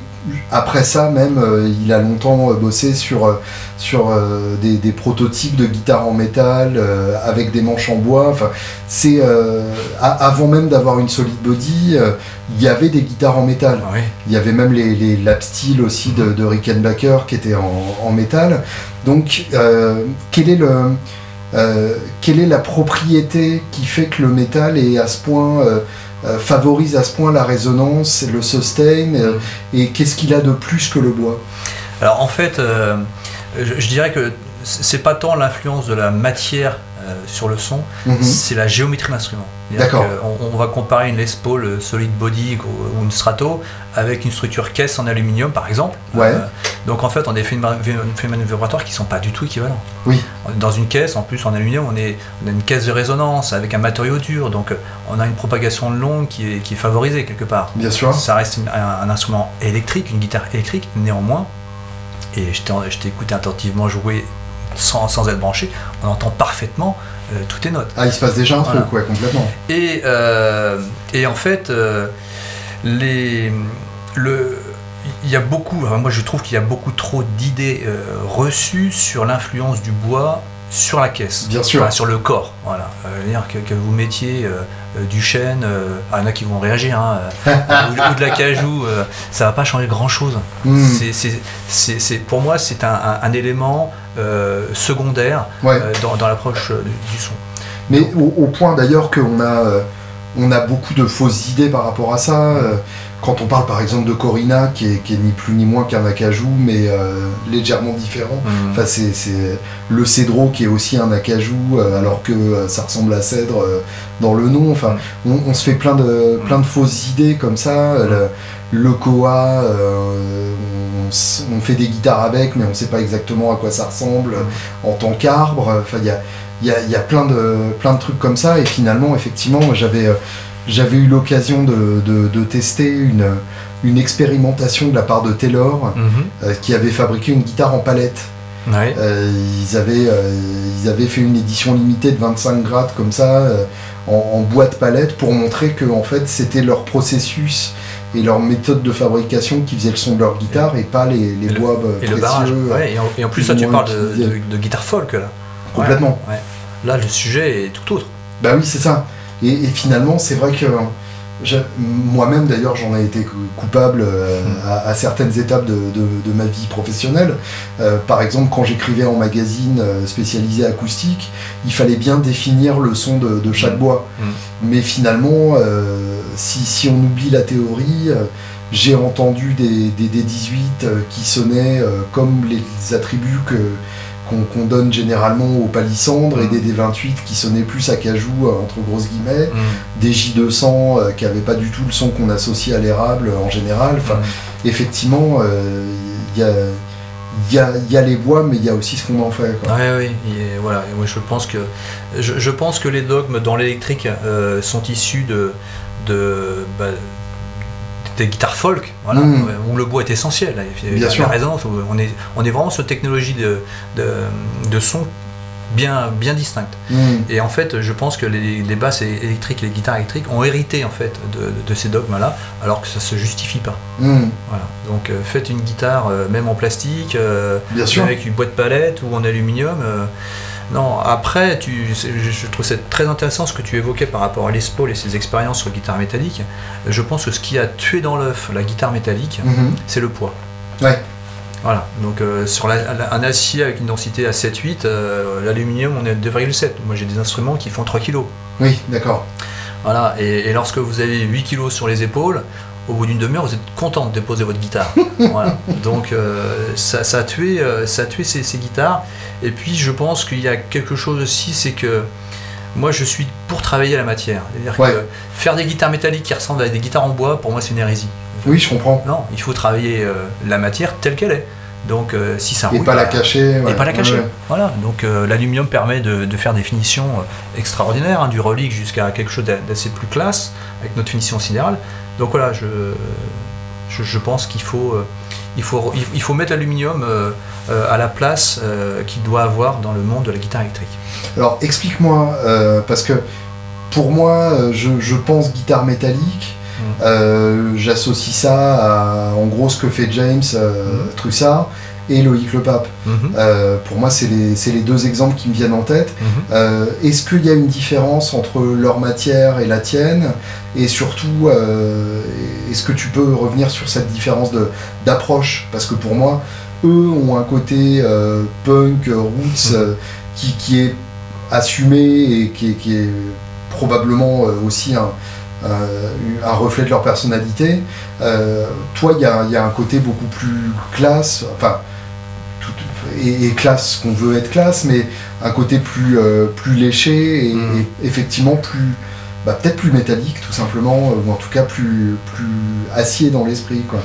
après ça, même, il a longtemps bossé sur, sur des, prototypes de guitares en métal avec des manches en bois. Enfin, c'est avant même d'avoir une solid body, il y avait des guitares en métal. Ah il y avait même les, les lap steel aussi de, de Rickenbacker qui étaient en, métal. Donc, euh, quel est le, euh, quelle est la propriété qui fait que le métal est à ce point euh, favorise à ce point la résonance, le sustain, mm. et qu'est-ce qu'il a de plus que le bois? Alors en fait, je, dirais que c'est pas tant l'influence de la matière sur le son, mm-hmm. c'est la géométrie de l'instrument. D'accord. On, va comparer une Les Paul euh, Solid Body ou une Strato avec une structure caisse en aluminium par exemple. Ouais. Euh, donc en fait on a des phénomènes vibratoires qui sont pas du tout équivalents. Oui. Dans une caisse, en plus en aluminium, on, est, a une caisse de résonance avec un matériau dur, donc on a une propagation longue qui est, qui est favorisée quelque part. Bien sûr. Ça reste un, instrument électrique, une guitare électrique, néanmoins, et je t'ai écouté attentivement jouer sans, sans être branché, on entend parfaitement euh, tout est notes. Ah, il se passe déjà un truc, ouais, complètement. Et, euh, et en fait, euh, les, le, il y a beaucoup, moi je trouve qu'il y a beaucoup trop d'idées reçues sur l'influence du bois sur la caisse. Bien sûr. sur le corps. Voilà. dire que, que, vous mettiez du chêne, ah, il y en a qui vont réagir, hein, ou, de la cajou, ça va pas changer grand chose. Hmm. C'est, pour moi, c'est un, un, élément euh, secondaire euh, dans, l'approche euh, du, son. Mais au, point d'ailleurs qu'on a, on a beaucoup de fausses idées par rapport à ça. Quand on parle par exemple de Corina, qui est, ni plus ni moins qu'un acajou, mais légèrement différent. Mhm. Enfin, c'est le cédro qui est aussi un acajou, alors que ça ressemble à cèdre dans le nom. Enfin, on, se fait plein de, plein de fausses idées comme ça. Le, le koa, on, fait des guitares avec, mais on ne sait pas exactement à quoi ça ressemble en tant qu'arbre. Enfin, il y a, y, a, plein, de, plein de trucs comme ça. Et finalement, effectivement, j'avais, euh, j'avais eu l'occasion de, tester une, une expérimentation de la part de Taylor, mhm. euh, qui avait fabriqué une guitare en palette. Euh, ils, avaient, ils avaient fait une édition limitée de 25 grades comme ça, en, boîte palette, pour montrer que en fait, c'était leur processus et leur méthode de fabrication qui faisait le son de leur guitare et pas les, les bois et précieux. Le ouais, et, en, plus, ça, tu parles de, guitare folk là. Complètement. Là, le sujet est tout autre. Bah oui, c'est ça. Et, finalement, c'est vrai que moi-même, d'ailleurs, j'en ai été coupable euh, hmm. à, certaines étapes de, de, ma vie professionnelle. Euh, par exemple, quand j'écrivais en magazine euh, spécialisé acoustique, il fallait bien définir le son de, chaque hmm. bois. Hmm. Mais finalement, si, on oublie la théorie, j'ai entendu des, des, 18 euh, qui sonnaient comme les attributs que, qu'on, donne généralement aux palissandres et mm. des D28 qui sonnaient plus à cajou entre grosses guillemets, mm. des J200 qui n'avaient pas du tout le son qu'on associe à l'érable en général. Enfin, mm. effectivement, il y a il y a, y a, les bois, mais il y a aussi ce qu'on en fait. Quoi. oui, voilà. je pense que je, je, pense que les dogmes dans l'électrique sont issus de de, bah, des guitares folk, voilà, mm. où le bois est essentiel. Bien sûr. On, est, on est vraiment sur technologie de, de, son bien, bien distincte. Mm. Et en fait, je pense que les, basses électriques, les guitares électriques ont hérité en fait de, ces dogmes-là, alors que ça se justifie pas. Mm. Voilà. Donc euh, faites une guitare, euh, même en plastique, euh, bien sûr. avec une boîte palette ou en aluminium. Non, après, tu, je, trouve c'est très intéressant ce que tu évoquais par rapport à l'ESPOL et ses expériences sur guitare métallique. Je pense que ce qui a tué dans l'œuf la guitare métallique, mhm. c'est le poids. Ouais. Voilà, donc euh, sur la- la- un acier avec une densité à 7-8, euh, l'aluminium on est à 2,7. Moi j'ai des instruments qui font 3 kg. Oui, d'accord. Voilà, et, et lorsque vous avez 8 kg sur les épaules, au bout d'une demi-heure, vous êtes content de déposer votre guitare. voilà. Donc euh, ça, ça a tué, euh, ça a tué ces, ces guitares. Et puis je pense qu'il y a quelque chose aussi, c'est que moi je suis pour travailler la matière. C'est-à-dire Ouais. que faire des guitares métalliques qui ressemblent à des guitares en bois, pour moi c'est une hérésie. Oui, je comprends. Non, il faut travailler euh, la matière telle qu'elle est. Donc euh, si ça Et rouille, pas la cacher. ouais. et pas la cacher. Ouais. Voilà, donc euh, l'aluminium permet de, de faire des finitions euh, extraordinaires, hein, du relique jusqu'à quelque chose d'a- d'assez plus classe, avec notre finition sidérale. Donc voilà, je, je, je pense qu'il faut, euh, il faut, il- faut mettre l'aluminium à la place qu'il doit avoir dans le monde de la guitare électrique. Alors explique-moi, parce que pour moi, je, je pense guitare métallique. Euh, J'associe ça à en gros ce que fait James euh, Mm. Trussard et Loïc Le Pape. Mhm, Euh, pour moi, c'est les, les deux exemples qui me viennent en tête. mhm. Euh, Est-ce qu'il y a une différence entre leur matière et la tienne? Et surtout, est-ce que tu peux revenir sur cette différence d'approche? Parce que pour moi, eux ont un côté punk, roots, Mhm. qui, qui est assumé et qui est, qui est probablement aussi un, un- un reflet de leur personnalité. Euh, toi, il y a, il y a un côté beaucoup plus classe, enfin, tout- et, et classe qu'on veut être classe, mais un côté plus, euh, plus léché et, Mm. et effectivement plus, bah, peut-être plus métallique tout simplement, euh, ou en tout cas plus, plus acier dans l'esprit. quoi.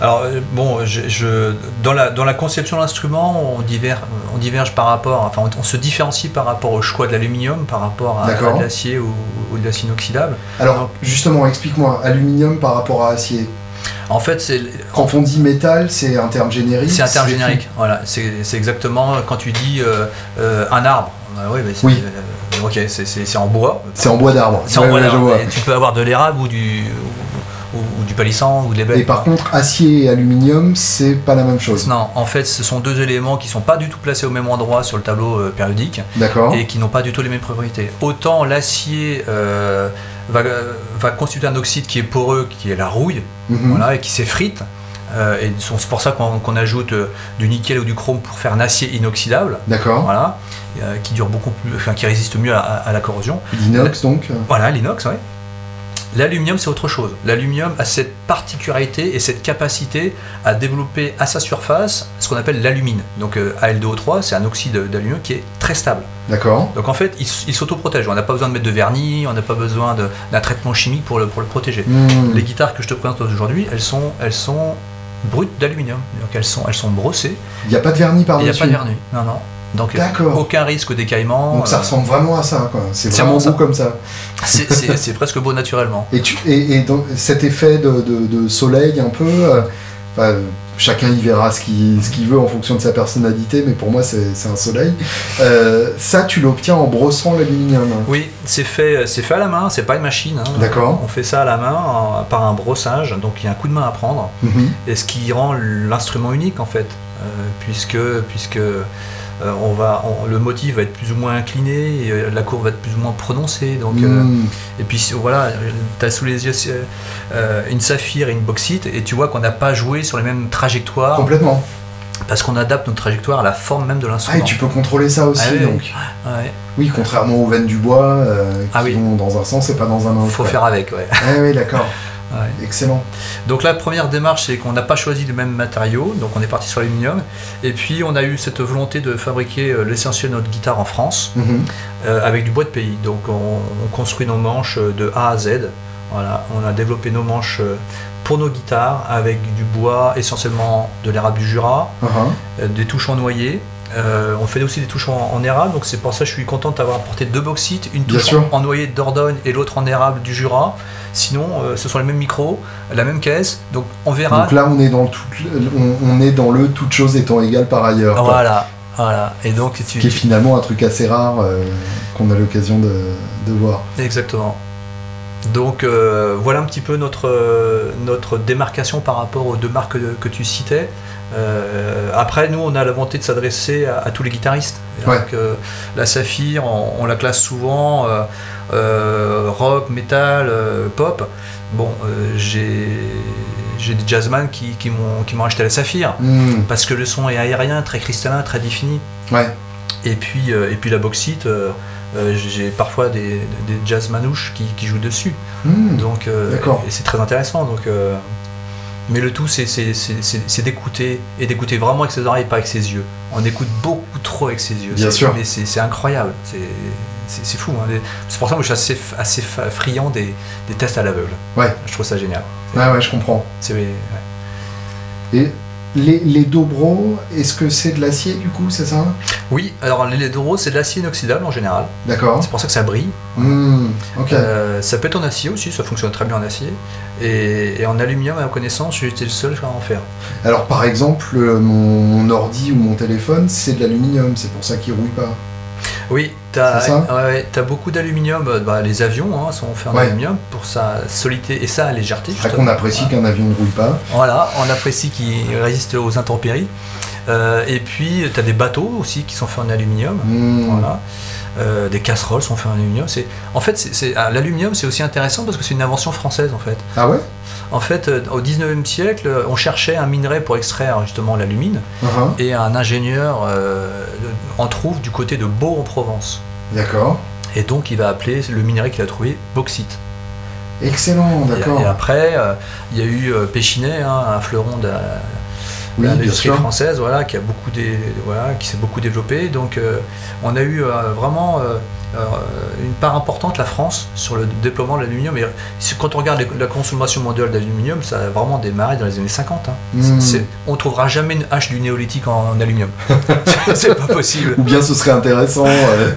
Alors euh, bon, je, je- dans, la, dans la conception de l'instrument, on diverge, on diverge par rapport, enfin on, on se différencie par rapport au choix de l'aluminium, par rapport à, l'acier ou, ou de l'acier inoxydable. Alors justement, explique-moi, aluminium par rapport à acier? En fait, c'est Quand on dit métal, c'est un terme générique. C'est un terme générique, voilà. C'est exactement quand tu dis euh, euh, un arbre. Bah oui, mais Oui. euh, ok, c'est- en bois. C'est en bois d'arbre. C'est en Ouais, bois d'arbre. Tu peux avoir de l'érable ou du du palissandre ou de Et l'ébène. par contre, acier et aluminium, c'est pas la même chose. Non, en fait, ce sont deux éléments qui sont pas du tout placés au même endroit sur le tableau euh, périodique D'accord. et qui n'ont pas du tout les mêmes propriétés. Autant l'acier euh, va, va constituer un oxyde qui est poreux, qui est la rouille, Mhm. voilà, et qui s'effrite. Euh, et c'est pour ça qu'on ajoute euh, du nickel ou du chrome pour faire un acier inoxydable. D'accord. voilà, euh, qui dure beaucoup plus, enfin qui résiste mieux à, à la corrosion. L'inox donc. Voilà, l'inox, oui. L'aluminium, c'est autre chose. L'aluminium a cette particularité et cette capacité à développer à sa surface ce qu'on appelle l'alumine. Donc euh, Al2O3, c'est un oxyde d'aluminium qui est très stable. D'accord. Donc en fait, il, il s'autoprotège. On n'a pas besoin de mettre de vernis, on n'a pas besoin d'un traitement chimique pour le, pour le protéger. Hmm. Les guitares que je te présente aujourd'hui, elles sont, elles sont brutes d'aluminium. Donc elles sont, elles sont brossées. Il n'y a pas de vernis Il n'y a par-dessus. pas de vernis. Non, non. Donc euh, aucun risque d'écaillement. Donc ça euh, ressemble vraiment à ça, quoi. C'est vraiment beau vraiment ça. comme ça. c'est- presque beau naturellement. Et, tu, et, et donc, cet effet de, de- de soleil un peu, euh, chacun y verra ce qu'il veut en fonction de sa personnalité, mais pour moi c'est un soleil. Euh, ça, tu l'obtiens en brossant l'aluminium. Oui, c'est fait, c'est fait à la main, c'est pas une machine. hein. D'accord. On fait ça à la main en- par un brossage, donc il y a un coup de main à prendre, Mhm. et ce qui rend l'instrument unique en fait, euh, puisque, puisque euh, on va, on- le motif va être plus ou moins incliné, et euh, la courbe va être plus ou moins prononcée. Donc, euh, Hmm. et puis voilà, tu as sous les yeux une saphir et une bauxite, et tu vois qu'on n'a pas joué sur les mêmes trajectoires, Complètement. parce qu'on adapte notre trajectoire à la forme même de Ah, l'instrument. et tu peux contrôler ça aussi, Ah oui, donc. Ouais, Oui, contrairement aux veines du bois, qui Ah oui. vont dans un sens et pas dans un autre. faut ouais. faire avec, ouais. Ah oui, d'accord. Ouais. Excellent. Donc la première démarche, c'est qu'on n'a pas choisi le même matériau, donc on est parti sur l'aluminium, et puis on a eu cette volonté de fabriquer euh, l'essentiel de notre guitare en France, Mhm. euh, avec du bois de pays. Donc on, on construit nos manches euh, de A à Z. Voilà, on a développé nos manches pour nos guitares avec du bois, essentiellement de l'érable du Jura, euh, des touches en noyer. Euh, on fait aussi des touches en, en érable, donc c'est pour ça que je suis content d'avoir apporté deux bauxites, une touche en, en noyer de Dordogne et l'autre en érable du Jura. Sinon, euh, ce sont les mêmes micros, la même caisse, donc on verra. Donc là, on est dans le tout, on, on est dans le toute chose étant égale par ailleurs. quoi. Voilà, voilà. Et donc tu, qui est finalement un truc assez rare euh, qu'on a l'occasion de, de voir. exactement. Donc euh, voilà un petit peu notre, euh, notre démarcation par rapport aux deux marques que, que tu citais. Euh, après, nous, on a la volonté de s'adresser à, à tous les guitaristes. Ouais. Donc, euh, la Saphir, on, on la classe souvent euh, euh, rock, metal, pop. Bon, j'ai j'ai des jazzman qui, qui m'ont acheté la saphir Hmm. parce que le son est aérien, très cristallin, très défini. Ouais. Et puis, et puis la bauxite, euh, j'ai parfois des, des jazz manouches qui, qui jouent dessus. Hmm. Donc, euh, et c'est très intéressant. Donc, euh, mais le tout, c'est d'écouter et d'écouter vraiment avec ses oreilles, pas avec ses yeux. On écoute beaucoup trop avec ses yeux. Bien C'est- sûr. Mais c'est incroyable. C'est fou. hein. C'est pour ça que je suis assez, assez friand des, des tests à l'aveugle. Ouais. Je trouve ça génial. Ouais, ouais, je comprends. C'est ouais. Et les, les dobro, est-ce que c'est de l'acier du coup, c'est ça? Oui, alors les Doro, c'est de l'acier inoxydable en général. D'accord. C'est pour ça que ça brille. Hmm. Ok. Euh, ça peut être en acier aussi, ça fonctionne très bien en acier. Et, et en aluminium, à ma connaissance, été le seul à en faire. Alors par exemple, euh, mon, mon ordi ou mon téléphone, c'est de l'aluminium, c'est pour ça qu'il rouille pas. Oui, ouais, ouais, t'as beaucoup d'aluminium. euh, bah, les avions hein, sont faits en Ouais. aluminium pour sa solidité et sa légèreté. C'est qu'on apprécie qu'un avion ne roule pas. Voilà, on apprécie qu'il résiste aux intempéries. Euh, et puis, tu as des bateaux aussi qui sont faits en aluminium. Hmm. Voilà. Euh, des casseroles sont faits en aluminium. C'est, en fait, c'est, ah, l'aluminium, c'est aussi intéressant parce que c'est une invention française, en fait. Ah ouais? En fait, euh, au 19e siècle, on cherchait un minerai pour extraire justement l'alumine. Uh-huh. Et un ingénieur euh, en trouve du côté de Beau en Provence. D'accord. Et donc, il va appeler le minerai qu'il a trouvé bauxite. Excellent, d'accord. et après, euh, il y a eu euh, Péchinet, hein, un fleuron de Oui, l'industrie française, voilà, qui a beaucoup dé- voilà, qui s'est beaucoup développé. Donc, euh, on a eu euh, vraiment euh, une part importante la France sur le déploiement de l'aluminium. Et quand on regarde la consommation mondiale d'aluminium, ça a vraiment démarré dans les années 50. hein. C'est- on trouvera jamais une hache du néolithique en, en aluminium. c'est pas possible. Ou bien ce serait intéressant.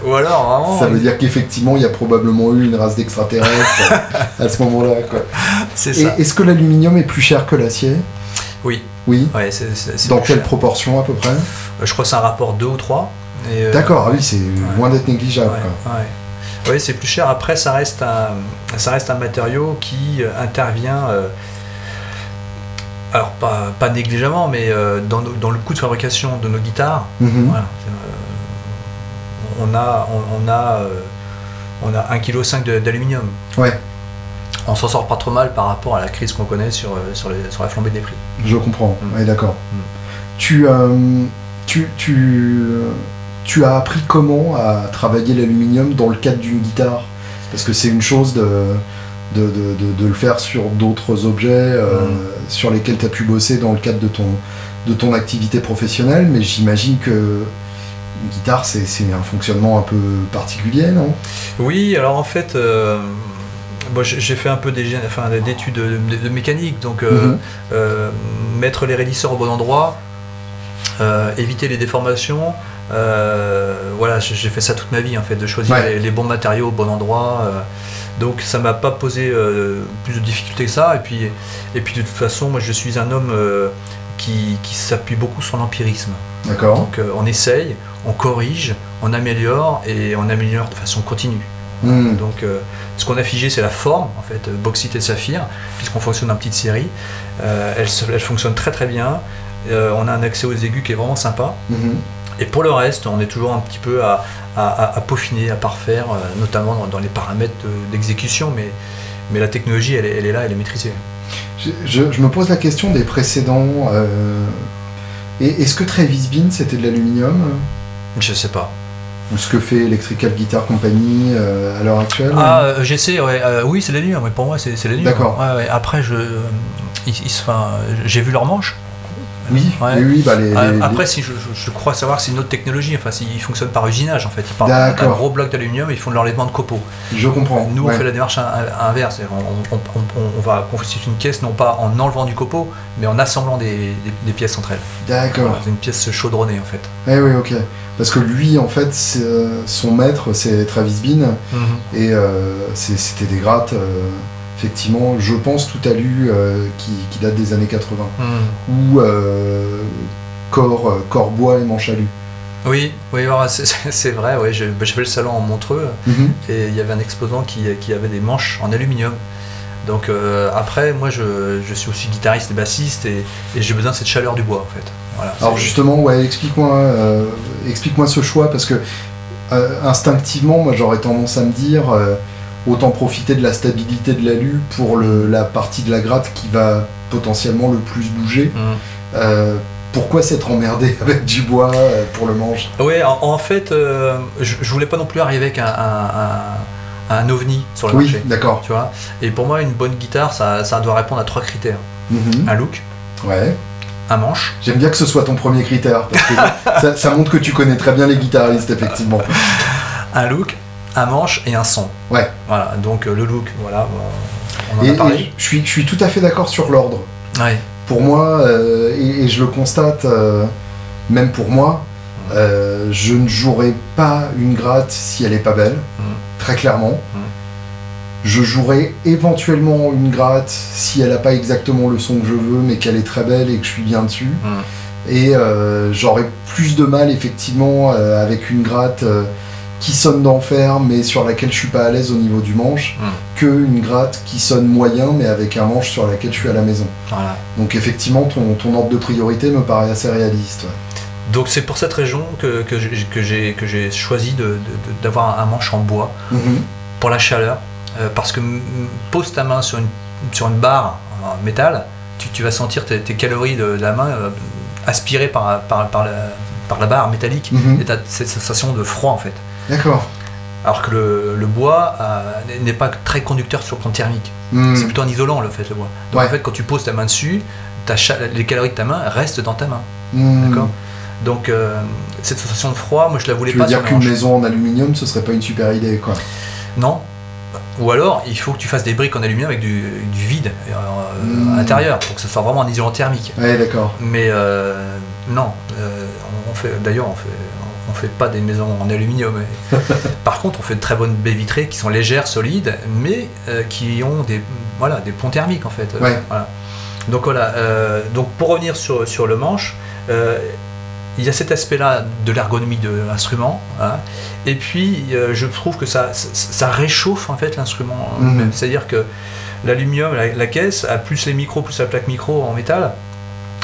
Ou alors vraiment, ça veut dire qu'effectivement, il y a probablement eu une race d'extraterrestres à ce moment-là. est-ce que l'aluminium est plus cher que l'acier? Oui. Oui. Ouais, Dans quelle cher. proportion à peu près? Euh, Je crois que c'est un rapport 2 ou 3. Et, euh, D'accord, ah oui, c'est loin d'être négligeable. Ouais. Oui, c'est plus cher. Après, ça reste un, ça reste un matériau qui euh, intervient, euh, alors pas, pas négligemment, mais euh, dans, dans le coût de fabrication de nos guitares. Mhm. Voilà. On a, on, on a, on a 1,5 kg d'aluminium. Ouais, On s'en sort pas trop mal par rapport à la crise qu'on connaît sur, euh, sur, les- sur la flambée des prix. je comprends. Mm. D'accord. Mm. Tu, euh, tu, tu, euh, tu as appris comment à travailler l'aluminium dans le cadre d'une guitare? Parce que c'est une chose de, de, de, de- de le faire sur d'autres objets euh, Mm. sur lesquels tu as pu bosser dans le cadre de ton, de ton activité professionnelle, mais j'imagine que une guitare, c'est c'est un fonctionnement un peu particulier, non? Oui, alors en fait, euh, moi, j'ai fait un peu enfin, d'études de, mécanique, donc euh, Mhm. euh, mettre les raidisseurs au bon endroit, euh, éviter les déformations. voilà, j'ai fait ça toute ma vie en fait, de choisir Ouais. les, les bons matériaux au bon endroit. donc ça m'a pas posé euh, plus de difficultés que ça. Et puis, et puis de toute façon, moi je suis un homme euh, qui, qui s'appuie beaucoup sur l'empirisme. D'accord Donc euh, on essaye, on corrige, on améliore et on améliore de façon continue. Mm. Donc ce qu'on a figé c'est la forme en fait, euh, bauxite et saphir, puisqu'on fonctionne en petite série. Euh, elle, fonctionne très très bien. Euh, on a un accès aux aigus qui est vraiment sympa. Mhm. Et pour le reste, on est toujours un petit peu à, à- peaufiner, à parfaire, notamment dans, dans les paramètres de- d'exécution, mais, mais la technologie elle est, elle est là, elle est maîtrisée. Je, je- je me pose la question des précédents. euh, Est-ce que Travis Bean c'était de l'aluminium? Je sais pas. Ou ce que fait Electrical Guitar Company euh, à l'heure actuelle Ah, euh, j'essaie, ouais, euh, oui, c'est l'aluminium, mais pour moi, c'est c'est l'aluminium. D'accord. Ouais. Après, je, euh, ils- ils se- enfin, j'ai vu leur manche. Oui, Ouais. oui, oui, bah les, Euh, les- Après, si je, je- je crois savoir que c'est une autre technologie. Enfin, s'ils fonctionnent par usinage, en fait. Ils partent d'un gros bloc d'aluminium et ils font de l'enlèvement de copeaux. je comprends. Nous, ouais. on fait la démarche in- inverse. On, on- on- on- on va constituer une caisse, non pas en enlevant du copeau, mais en assemblant des, des- des pièces entre elles. D'accord. Voilà, c'est une pièce chaudronnée, en fait. Eh oui, ok. Parce que lui, en fait, euh, son maître, c'est Travis Bean, et euh, c'était des grattes. euh, effectivement, je pense tout à lu euh, qui, qui date des années 80, Mhm. ou euh, corps, euh, bois et manche alu. Oui, oui, c'est- vrai. Bah, j'ai fait le salon en Montreux. Mhm. et il y avait un exposant qui, qui avait des manches en aluminium. Donc euh, après, moi je, je suis aussi guitariste et bassiste et, et j'ai besoin de cette chaleur du bois en fait. Voilà, Alors justement, ouais, explique-moi, euh, explique-moi ce choix parce que euh, instinctivement, moi j'aurais tendance à me dire autant profiter de la stabilité de l'alu pour le, la partie de la gratte qui va potentiellement le plus bouger. Mhm. Euh, pourquoi s'être emmerdé avec du bois euh, pour le manche? Oui, en, en fait, euh, je, je voulais pas non plus arriver avec un, un- un- un ovni sur le Oui, marché. d'accord. Tu vois? Et pour moi, une bonne guitare, ça, ça doit répondre à trois critères Mhm. un look, Ouais. un manche. J'aime bien que ce soit ton premier critère, parce que ça, ça montre que tu connais très bien les guitaristes, effectivement. un look, un manche et un son. Ouais. Voilà, donc euh, le look, voilà, on en Et, a parlé. je, suis, je suis tout à fait d'accord sur l'ordre. Ouais. Pour moi, euh, et, et je le constate, euh, même pour moi, euh, je ne jouerai pas une gratte si elle est pas belle, Mhm. très clairement. Mhm. Je jouerai éventuellement une gratte si elle n'a pas exactement le son que je veux, mais qu'elle est très belle et que je suis bien dessus. Et j'aurais plus de mal effectivement avec une gratte qui sonne d'enfer, mais sur laquelle je suis pas à l'aise au niveau du manche, Mhm. que une gratte qui sonne moyen, mais avec un manche sur laquelle je suis à la maison. Voilà. Donc effectivement, ton, ton ordre de priorité me paraît assez réaliste. ouais. Donc c'est pour cette raison que, que j'ai- choisi d'avoir un manche en bois Mhm. pour la chaleur. Euh, parce que pose ta main sur une, sur une barre en métal, tu, tu vas sentir tes, tes calories de, de la main euh, aspirées par, par, par, la, par la barre métallique. Mhm. Et tu as cette sensation de froid en fait. D'accord. Alors que le, le bois euh, n'est pas très conducteur sur le plan thermique. Mhm. C'est plutôt un isolant le fait le bois. Donc Ouais. en fait quand tu poses ta main dessus, ta les calories de ta main restent dans ta main. Mhm. D'accord? Donc euh, cette sensation de froid, moi je la voulais Tu pas veux dire qu'une maison en aluminium, ce serait pas une super idée, quoi? Non. Ou alors, il faut que tu fasses des briques en aluminium avec du, du vide euh, à l'intérieur pour que ce soit vraiment un isolant thermique. Ouais, d'accord. Mais euh, non, on fait d'ailleurs on fait on fait pas des maisons en aluminium. Par contre, on fait de très bonnes baies vitrées qui sont légères, solides, mais euh, qui ont des voilà des ponts thermiques en fait. Ouais. voilà. Donc voilà. euh, donc pour revenir sur sur le manche. euh, il y a cet aspect-là de l'ergonomie de l'instrument, hein. et puis je trouve que ça, ça, ça réchauffe en fait l'instrument. Mhm. C'est-à-dire que l'aluminium, la, la caisse, à plus les micros, plus la plaque micro en métal,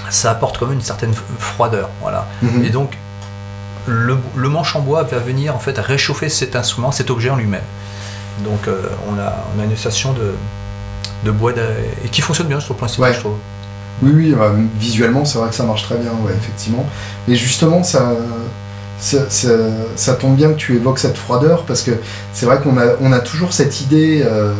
ça apporte quand même une certaine froideur. Voilà. Mhm. Et donc, le, le manche en bois va venir en fait réchauffer cet instrument, cet objet en lui-même. Donc, euh, on, a, on a une station de, de bois et qui fonctionne bien sur le Ouais. je trouve. Oui, oui, bah, visuellement, c'est vrai que ça marche très bien, ouais, effectivement. Et justement, ça, ça, ça- ça tombe bien que tu évoques cette froideur, parce que c'est vrai qu'on a, on a toujours cette idée, euh,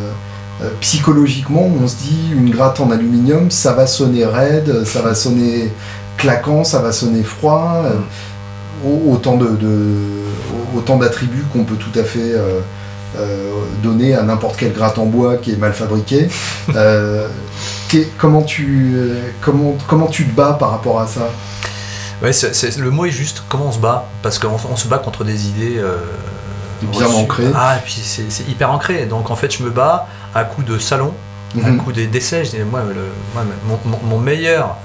euh, psychologiquement, où on se dit, une gratte en aluminium, ça va sonner raide, ça va sonner claquant, ça va sonner froid, euh, au- autant de, de- autant d'attributs qu'on peut tout à fait euh, euh, donner à n'importe quelle gratte en bois qui est mal fabriquée. Euh, comment tu comment comment tu te bats par rapport à ça? Ouais, le mot est juste comment on se bat, parce qu'on on se bat contre des idées Bien ancrées. Ah, et puis c'est hyper ancré. Donc en fait, je me bats à coup de salon, à Mhm. coup des. Je dis, moi, le- moi, mon, meilleur,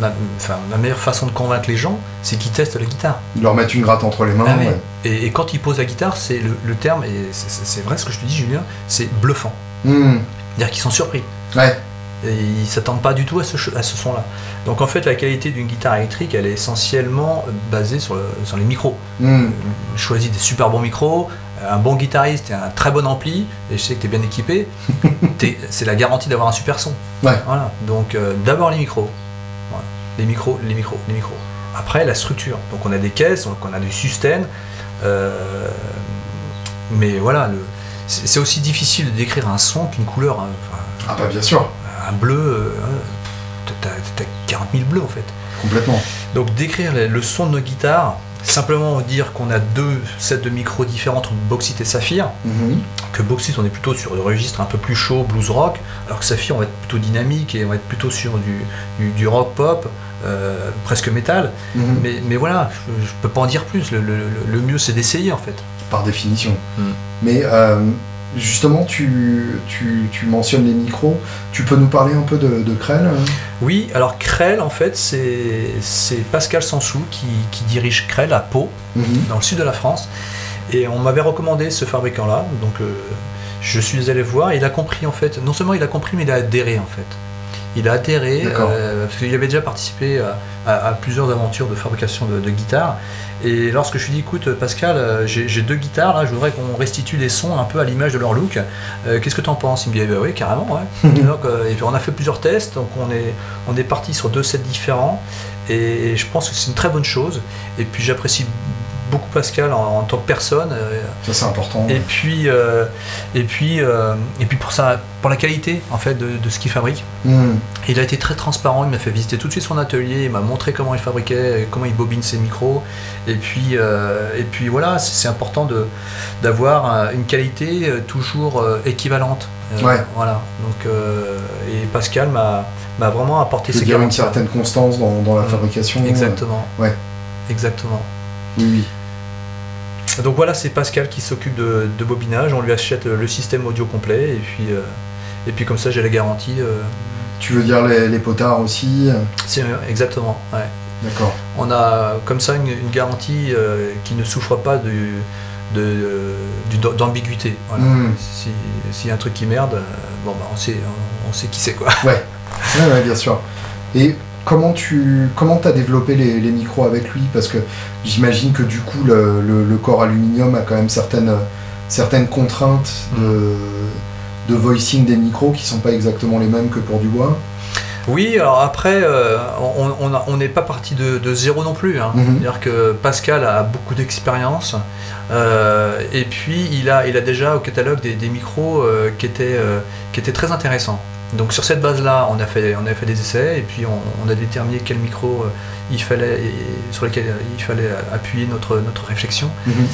ma, enfin, ma meilleure façon de convaincre les gens, c'est qu'ils testent la guitare. Leur mettre une gratte entre les mains. Ah ouais. Et, et quand ils posent la guitare, c'est le, le terme, et c'est- vrai ce que je te dis, Julien, c'est bluffant. Mhm. C'est-à-dire qu'ils sont surpris. Ouais. Et ils s'attendent pas du tout à ce, ch- à ce son-là. Donc en fait, la qualité d'une guitare électrique, elle est essentiellement basée sur, le- sur les micros. Mhm. Choisis des super bons micros, un bon guitariste et un très bon ampli, et je sais que tu es bien équipé, c'est la garantie d'avoir un super son. Ouais. Voilà. Donc euh, d'abord les micros. Les micros, les micros, les micros. Après la structure. Donc on a des caisses, donc on a du sustain. euh, mais voilà, c'est aussi difficile de décrire un son qu'une couleur. hein. Enfin, Ah bah bien sûr, un bleu, euh, t'as t'as 40 000 bleus en fait. complètement. Donc décrire le son de nos guitares, simplement dire qu'on a deux sets de micros différents entre bauxite et saphir, Mhm. que bauxite on est plutôt sur le registre un peu plus chaud, blues rock, alors que saphir on va être plutôt dynamique et on va être plutôt sur du, du, du rock pop, euh, presque métal. Mhm. Mais, mais voilà, je, je peux pas en dire plus, le, le- le- le mieux c'est d'essayer en fait. Par définition. Mhm. Mais euh, justement, tu, tu, tu mentionnes les micros. Tu peux nous parler un peu de, de Krell hein? Oui, alors Krell en fait c'est c'est Pascal Sansou qui, qui dirige Krell à Pau. Mhm. dans le sud de la France. Et on m'avait recommandé ce fabricant-là, donc euh, je suis allé voir. Et il a compris en fait, non seulement il a compris, mais il a adhéré en fait. il a adhéré, euh, parce qu'il avait déjà participé à, à- à plusieurs aventures de fabrication de, de guitares. Et lorsque je lui dit, écoute Pascal, euh, j'ai deux guitares, là, je voudrais qu'on restitue les sons un peu à l'image de leur look. Euh, Qu'est-ce que tu en penses? Il me dit, bah oui, carrément, ouais. donc, euh, et puis on a fait plusieurs tests, donc on est, on est parti sur deux sets différents. Et je pense que c'est une très bonne chose. Et puis j'apprécie beaucoup Pascal en, en tant que personne. euh, Ça, c'est important. et puis, euh, et puis, euh, et puis pour, ça, pour la qualité en fait de, de ce qu'il fabrique. Hmm. Il a été très transparent, il m'a fait visiter tout de suite son atelier, il m'a montré comment il fabriquait, comment il bobine ses micros. Et puis, euh, et puis voilà, c'est important de- d'avoir une qualité toujours équivalente. Ouais. Voilà. Donc, et Pascal m'a m'a vraiment apporté Je veux ses dire une garanties. certaine constance dans, dans la Mm. fabrication. Exactement. Ouais. Exactement. Oui, oui. Donc voilà, c'est Pascal qui s'occupe de, de bobinage. On lui achète le système audio complet et puis, euh, et puis comme ça, j'ai la garantie. euh, Tu veux dire les, les potards aussi euh, c'est exactement. Ouais. D'accord. On a comme ça une, une garantie euh, qui ne souffre pas du, de, d'ambiguïté. Voilà. Mm. Si- S'il y a un truc qui merde, euh, bon bah on sait, on, on sait qui c'est quoi. Ouais. ouais, ouais, bien sûr. Et comment tu comment as développé les, les micros avec lui? Parce que j'imagine que du coup, le, le- le corps aluminium a quand même certaines, certaines contraintes de, de voicing des micros qui sont pas exactement les mêmes que pour du bois. Oui, alors après, euh, on n'est pas parti de, de zéro non plus. hein. Mhm. C'est-à-dire que Pascal a beaucoup d'expérience euh, et puis il a, il a déjà au catalogue des, des micros euh, qui, étaient, euh, qui étaient très intéressants. Donc sur cette base-là, on a fait, on a fait des essais et puis on, on a déterminé quel micro euh, il fallait, et sur lequel euh, il fallait appuyer notre, notre réflexion. Mhm.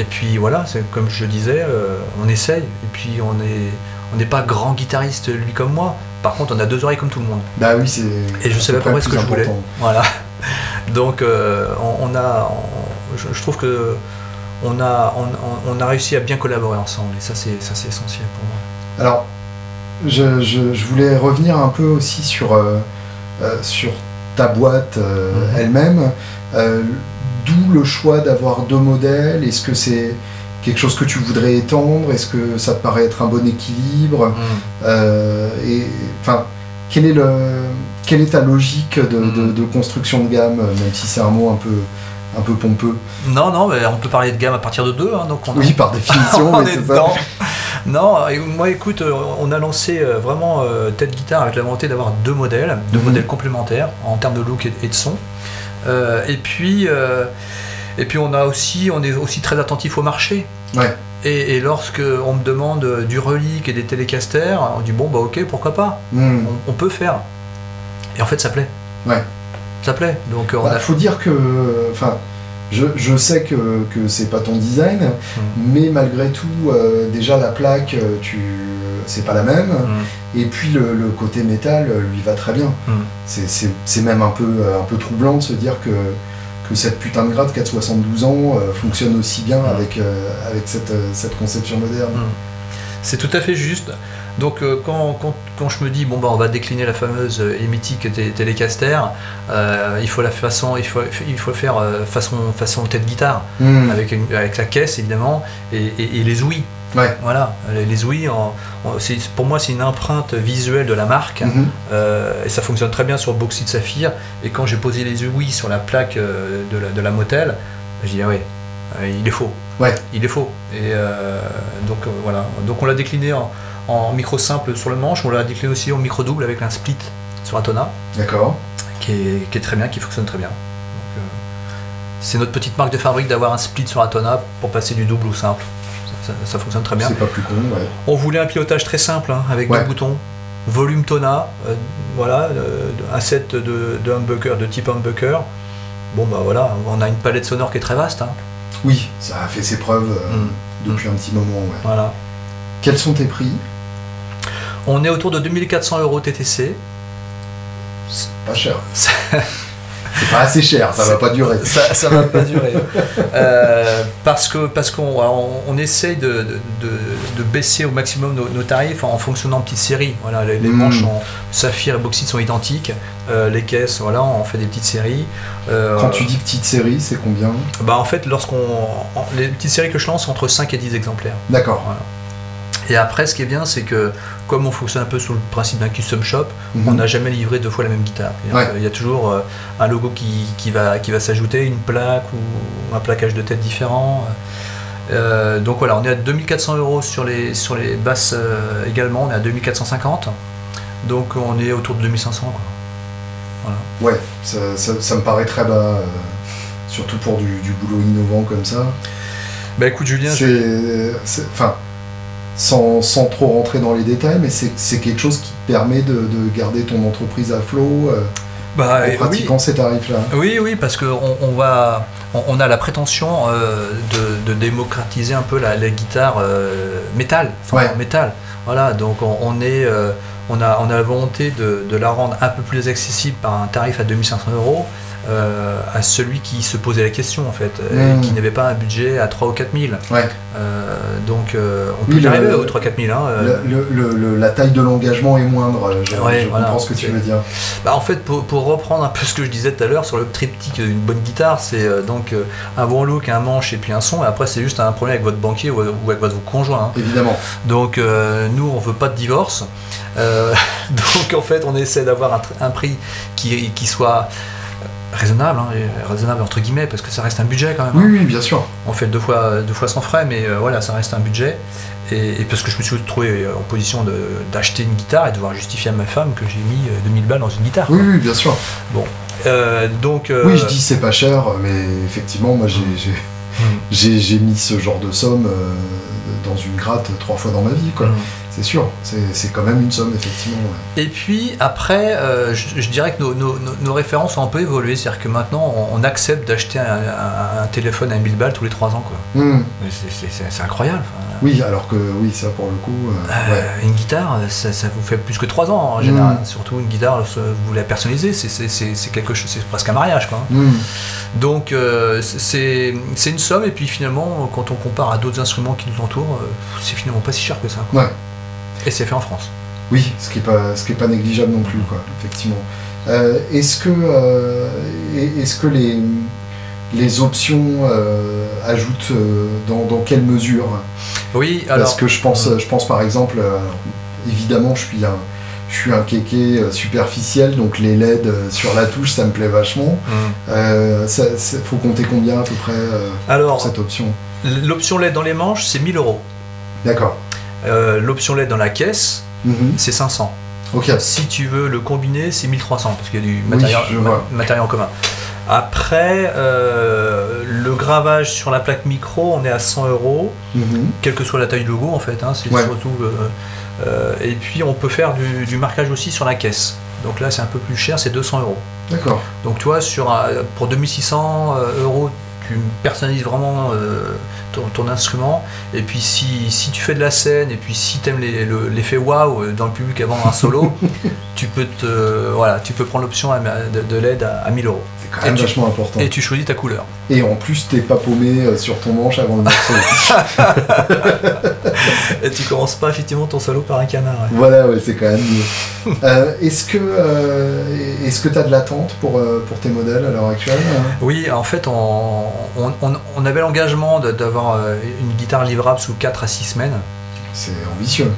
Et puis voilà, comme je disais, euh, on essaye. Et puis on est, on n'est pas grand guitariste lui comme moi. Par contre, on a deux oreilles comme tout le monde. Bah oui, c'est. Et je savais peu près ce que je voulais. Voilà. Donc euh, on, on a, on- je, je trouve que on a, on, on a réussi à bien collaborer ensemble. Et ça, c'est, ça, c'est essentiel pour moi. Alors, je, je- je voulais revenir un peu aussi sur, euh, euh, sur ta boîte euh, Mhm. elle-même. Euh, D'où le choix d'avoir deux modèles? Est-ce que c'est quelque chose que tu voudrais étendre? Est-ce que ça te paraît être un bon équilibre? Euh, Et enfin, quel est le, quelle est ta logique de, de- Mhm. de construction de gamme, même si c'est un mot un peu, un peu pompeux Non, non, mais on peut parler de gamme à partir de deux. hein, donc on a- Oui, par définition, on mais est ça. dedans. Non, et moi écoute, euh, on a lancé euh, vraiment euh, Tête Guitare avec la volonté d'avoir deux modèles, deux Mhm. modèles complémentaires en termes de look et, de son. Euh, et puis, euh, et puis on a aussi, on est aussi très attentif au marché. Ouais. Et, et lorsque on me demande du relique et des télécasters, on dit bon bah ok pourquoi pas, Hmm. on, on peut faire. Et en fait ça plaît. Ouais. Ça plaît. Donc euh, on Bah, a faut dire que, enfin, je, je sais que, que c'est pas ton design, Hmm. mais malgré tout, euh, déjà la plaque, euh, tu, c'est pas la même. Mm. Et puis le, le côté métal lui va très bien. Mm. C'est- même un peu, un peu troublant de se dire que, que cette putain de grade 472 ans euh, fonctionne aussi bien Mm. avec, euh, avec cette, cette conception moderne. C'est tout à fait juste. Donc euh, quand, quand, quand je me dis bon bah on va décliner la fameuse et mythique té- Telecaster, euh, il faut la façon, il faut, il faut faire euh, façon façon tête guitare Mm. avec une- avec la caisse évidemment et, et- et les ouïes. Ouais. Voilà, les, les ouïes, en- en- pour moi c'est une empreinte visuelle de la marque Mhm. euh, et ça fonctionne très bien sur Bauxite Saphir. Et quand j'ai posé les ouïes sur la plaque euh, de, la, de la motel, je dis ah ouais, euh, il est faux. Ouais. Il est faux. Et euh, donc euh, voilà. Donc on l'a décliné en, en micro simple sur le manche, on l'a décliné aussi en micro double avec un split sur Atona, D'accord. qui est, qui est très bien, qui fonctionne très bien. Euh, c'est notre petite marque de fabrique d'avoir un split sur Atona pour passer du double au simple. Ça, ça- ça fonctionne très bien. C'est pas plus con, ouais. On voulait un pilotage très simple, hein, avec Ouais. deux boutons, volume tona, euh, voilà, euh, un set de, de humbucker, de type humbucker. Bon bah voilà, on a une palette sonore qui est très vaste, hein, Oui, ça a fait ses preuves euh, Mm. depuis un petit moment, ouais. voilà. Quels sont tes prix? On est autour de 2400 euros TTC. Pas cher. C'est pas assez cher, ça va pas durer. Ça, ça va pas durer. Euh, parce que parce qu'on on, on essaye de, de, de- baisser au maximum nos, nos tarifs en, fonctionnant en petites séries. Voilà, les, les Mm. manches en saphir et bauxite sont identiques. Euh, les caisses, voilà, on fait des petites séries. Euh, Quand tu dis petite série, c'est combien? Bah en fait, lorsqu'on en- les petites séries que je lance, c'est entre 5 et 10 exemplaires. D'accord. Et après, ce qui est bien, c'est que comme on fonctionne un peu sur le principe d'un custom shop, Mhm. on n'a jamais livré deux fois la même guitare. Il y a, Ouais. il y a toujours euh, un logo qui, qui va, qui va s'ajouter, une plaque ou un plaquage de tête différent. Euh, donc voilà, on est à 2400 euros sur les, sur les basses euh, également, on est à 2450. Donc on est autour de 2500. Quoi. Ouais, ça, ça- ça me paraît très bas, euh, surtout pour du, du boulot innovant comme ça. Bah écoute Julien, C'est, enfin, sans, sans trop rentrer dans les détails, mais c'est, quelque chose qui te permet de, de garder ton entreprise à flot euh, bah, en oui. pratiquant ces tarifs-là. Oui, oui, parce qu'on on va, on, on a la prétention euh, de, de démocratiser un peu la, la guitare euh, métal, enfin, Ouais. métal. Voilà, donc on, on est, on a, on a la volonté de, de la rendre un peu plus accessible par un tarif à 2500 euros euh, à celui qui se posait la question en fait, et Mm. qui n'avait pas un budget à 3 ou 4 000. Ouais. Euh, donc euh, on Oui, peut y arriver aux 3 4 000. Hein, euh. Le- le- le- la taille de l'engagement est moindre, je, Ouais, je voilà. comprends ce que tu veux dire. Bah, en fait, pour, pour reprendre un peu ce que je disais tout à l'heure sur le triptyque d'une bonne guitare, c'est donc un bon look, un manche et puis un son. Et après, c'est juste un problème avec votre banquier ou, ou avec votre conjoint. hein. Évidemment. Donc, nous, on veut pas de divorce. Donc, en fait, on essaie d'avoir un, prix qui, qui soit raisonnable, hein, raisonnable entre guillemets, parce que ça reste un budget quand même. hein. Oui, oui, bien sûr. On fait deux fois, deux fois sans frais, mais euh, voilà, ça reste un budget. Et, et parce que je me suis trouvé en position de- d'acheter une guitare et de devoir justifier à ma femme que j'ai mis euh, 2000 balles dans une guitare. Oui, oui, bien sûr. Euh, donc, euh, Oui, je dis c'est pas cher, mais effectivement, moi j'ai, j'ai, Mm. j'ai mis ce genre de somme euh, dans une gratte trois fois dans ma vie, quoi. Mm. C'est sûr, c'est, quand même une somme, effectivement. ouais. Et puis après, euh, je, je dirais que nos, nos- nos- nos références ont un peu évolué, c'est-à-dire que maintenant on, on accepte d'acheter un, un- un téléphone à 1000 balles tous les 3 ans. Quoi. Hmm. C'est- incroyable. enfin. Oui, alors que oui, ça pour le coup, euh, Euh, ouais. Une guitare, ça, ça vous fait plus que 3 ans en général. Mm. Surtout une guitare, vous la personnalisez, c'est- quelque chose, c'est presque un mariage. Quoi. Hmm. Donc euh, c'est une somme, et puis finalement, quand on compare à d'autres instruments qui nous entourent, c'est finalement pas si cher que ça. quoi. Ouais. Et c'est fait en France. Oui, ce qui est pas, ce qui est pas négligeable non plus, quoi, effectivement. Euh, est-ce que, euh, est-ce que les, les options euh, ajoutent dans, dans quelle mesure? Oui, alors. Parce que je pense, je pense par exemple, évidemment, je suis un, je suis un kéké superficiel, donc les LED sur la touche, ça me plaît vachement. Mm. Ça, ça- faut compter combien à peu près euh, pour Alors, cette option? l'option LED dans les manches, c'est 1000 euros. D'accord. Euh, L'option LED dans la caisse, Mhm. c'est 500. Ok. Si tu veux le combiner, c'est 1300 parce qu'il y a du matériel, ma- en commun. Après, euh, le gravage sur la plaque micro, on est à 100 euros, Mhm. quelle que soit la taille du logo en fait. hein, c'est Ouais. surtout. euh, euh, et puis on peut faire du, du marquage aussi sur la caisse. Donc là, c'est un peu plus cher, c'est 200 euros. D'accord. Donc tu vois, sur, un- pour 2600 euh, euros, tu personnalises vraiment euh, ton, ton instrument. Et puis si, si tu fais de la scène, et puis si tu aimes l'effet waouh euh, dans le public avant un solo, tu peux te voilà, tu peux prendre l'option de, de l'aide à, à 1000 euros. C'est quand même Et tu- vachement important. Et tu choisis ta couleur. Et en plus, t'es pas paumé euh, sur ton manche avant le morceau. Et tu commences pas effectivement ton solo par un canard. ouais. voilà, ouais, c'est quand même mieux. Euh, est-ce que euh, est-ce que t'as de l'attente pour, euh, pour tes modèles à l'heure actuelle hein? Oui, en fait, on, on, avait l'engagement d'avoir une guitare livrable sous 4 à 6 semaines. C'est ambitieux.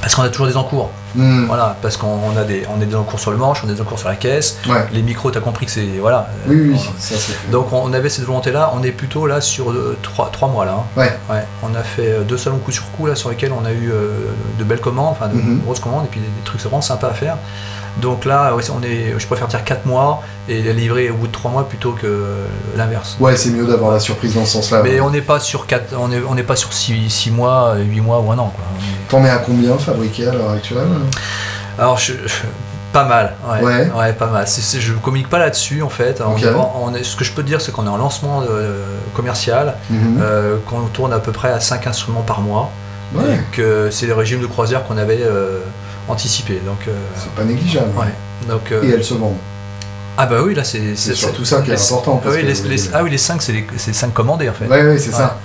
Parce qu'on a toujours des encours. Hmm. Voilà, parce qu'on on a des, on a des encours sur le manche, on a des encours sur la caisse. Ouais. Les micros, t'as compris que c'est. Voilà. Oui, oui, Euh, ça. Donc on avait cette volonté-là, on est plutôt là sur 3, mois là. hein. Ouais. Ouais. On a fait euh, deux salons coup sur coup là sur lesquels on a eu euh, de belles commandes, enfin de Mhm. grosses commandes et puis des, des trucs vraiment sympas à faire. Donc là, ouais, on est, je préfère dire 4 mois et les livrer au bout de 3 mois plutôt que euh, l'inverse. Ouais, c'est mieux d'avoir la surprise dans ce sens-là. Mais ouais. on n'est pas sur 4, on est, on n'est pas sur 6, mois, 8 mois ou un an. On est- T'en es à combien fabriqué à l'heure actuelle? Alors, je, pas mal, ouais, Ouais. ouais, pas mal. Je communique pas là-dessus en fait. On on est- ce que je peux te dire, c'est qu'on est en lancement euh, commercial, Mhm. euh, qu'on tourne à peu près à 5 instruments par mois, Ouais, et que c'est le régime de croisière qu'on avait euh, anticipé. Donc, euh, c'est pas négligeable. ouais. Donc, euh, Et elles se vendent. ah bah oui, là c'est C'est surtout ça qui est les- important. Ah parce oui, que- les, les- ah oui, les 5, c'est les, c'est 5 commandés en fait. Ouais, ouais, c'est ça.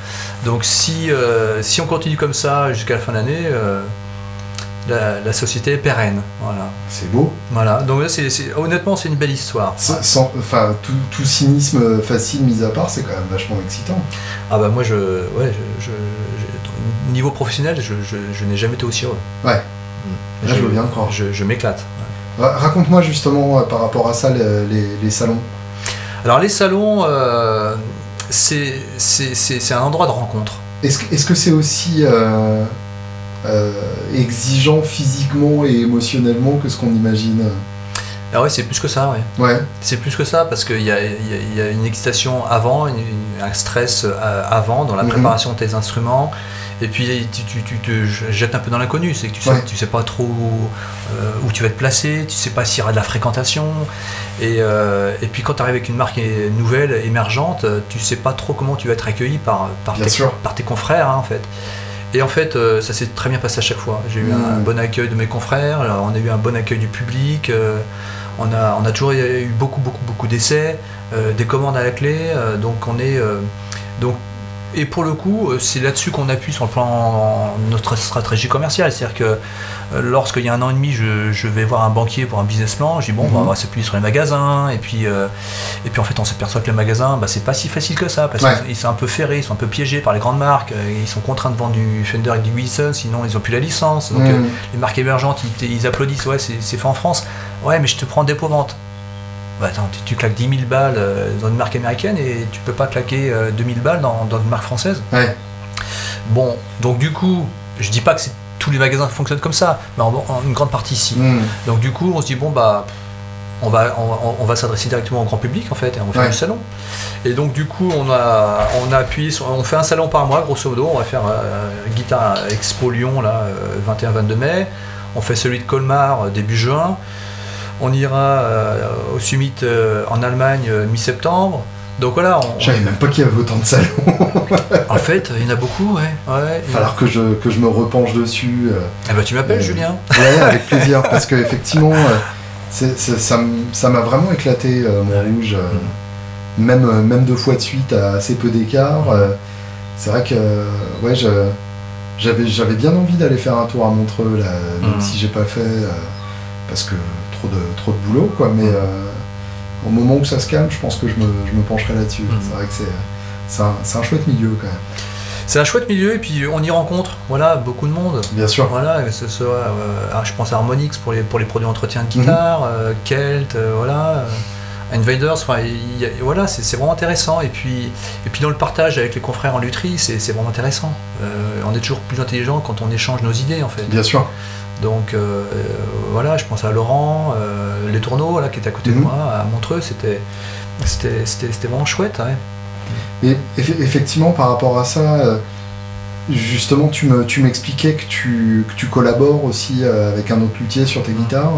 Donc si, euh, si on continue comme ça jusqu'à la fin de l'année, euh, la, la société est pérenne. Voilà. C'est beau. Voilà. Donc là, c'est- honnêtement, c'est une belle histoire. Sans- enfin, tout, tout cynisme facile mis à part, c'est quand même vachement excitant. Ah bah moi, je, ouais, je, je- je- niveau professionnel, je, je- je n'ai jamais été aussi heureux. Ouais. Là, je veux bien croire. Je, m'éclate. Ra- Raconte-moi justement euh, par rapport à ça le- les, les salons. Alors les salons, euh, c'est c'est- un endroit de rencontre. Est-ce que est-ce que c'est aussi euh, exigeant physiquement et émotionnellement que ce qu'on imagine Ah ouais, c'est plus que ça, ouais. Ouais, C'est plus que ça parce qu'il y y a- il y a une excitation avant, une- une- un stress euh, avant dans la Mhm. préparation de tes instruments. Et puis tu, tu- tu te jettes un peu dans l'inconnu, c'est que tu sais, Ouais. tu sais pas trop euh, où tu vas te placer, tu sais pas s'il y aura de la fréquentation. Et, euh, et puis quand tu arrives avec une marque nouvelle, émergente, euh, tu sais pas trop comment tu vas être accueilli par, par, Bien tes, sûr. par tes confrères hein, en fait. Et en fait, euh, ça s'est très bien passé à chaque fois. J'ai eu un Mhm. bon accueil de mes confrères, euh, on a eu un bon accueil du public, euh, on, a, on a toujours eu beaucoup, beaucoup, beaucoup d'essais, des commandes à la clé, donc on est. donc, et pour le coup, euh, c'est là-dessus qu'on appuie sur le plan notre stratégie commerciale. C'est-à-dire que euh, lorsqu'il y a un an et demi, je, je vais voir un banquier pour un business plan, je dis bon, Mhm. on va s'appuyer sur les magasins, et puis, euh, et puis en fait, on s'aperçoit que les magasins, bah, c'est pas si facile que ça, parce Ouais. qu'ils sont un peu ferrés, ils sont un peu piégés par les grandes marques, ils sont contraints de vendre du Fender et du Wilson, sinon ils ont plus la licence. Donc, euh, Mm. les marques émergentes, ils, ils applaudissent, ouais, c'est fait en France. Ouais, mais je te prends des dépôt vente. Bah, attends, tu, tu claques 10 000 balles euh, dans une marque américaine et tu peux pas claquer euh, 2000 balles dans, dans une marque française. ouais, Bon, donc du coup, je dis pas que tous les magasins fonctionnent comme ça, mais en, en une grande partie si. Mm. Donc du coup, on se dit bon bah on va on, on va s'adresser directement au grand public en fait et on va faire Ouais. du salon. Et donc du coup, on a on a appuyé sur on fait un salon par mois grosso modo, on va faire euh, Guitar Expo Lyon là 21-22 mai, on fait celui de Colmar euh, début juin. On ira euh, au Summit euh, en Allemagne euh, mi-septembre. Donc voilà, on- Je savais même pas qu'il y avait autant de salons. en fait, il y en a beaucoup, ouais. ouais. Il va falloir que je, que je me repenche dessus. Eh ben, tu m'appelles, Euh, Julien. Ouais, avec plaisir, parce que effectivement, c'est- c'est- ça m'a vraiment éclaté, euh, mon Ouais. rouge. euh, même, même deux fois de suite à assez peu d'écart. c'est vrai que ouais, je- j'avais j'avais bien envie d'aller faire un tour à Montreux, là, même Mhm. si j'ai pas fait, parce que trop de, trop de boulot, quoi. Mais euh, au moment où ça se calme, je pense que je me, je me pencherai là-dessus. Mhm. C'est vrai que c'est c'est un, c'est un chouette milieu, quand même. C'est un chouette milieu et puis on y rencontre, voilà, beaucoup de monde. Bien sûr. Voilà, que ce soit, euh, ah, je pense à Harmonix pour les, pour les produits d'entretien de guitare, euh, Kelt, voilà, Invaders, enfin, il y a- voilà, c'est c'est vraiment intéressant. Et puis, et puis dans le partage avec les confrères en lutherie, c'est c'est vraiment intéressant. Euh, on est toujours plus intelligent quand on échange nos idées, en fait. Bien sûr. Donc euh, voilà, je pense à Laurent, euh, les tourneaux là, qui était à côté Mhm. de moi, à Montreux, c'était c'était- c'était c'était vraiment chouette. ouais. Et eff- effectivement, par rapport à ça, euh, justement, tu me- tu m'expliquais que tu, que tu collabores aussi euh, avec un autre luthier sur tes guitares.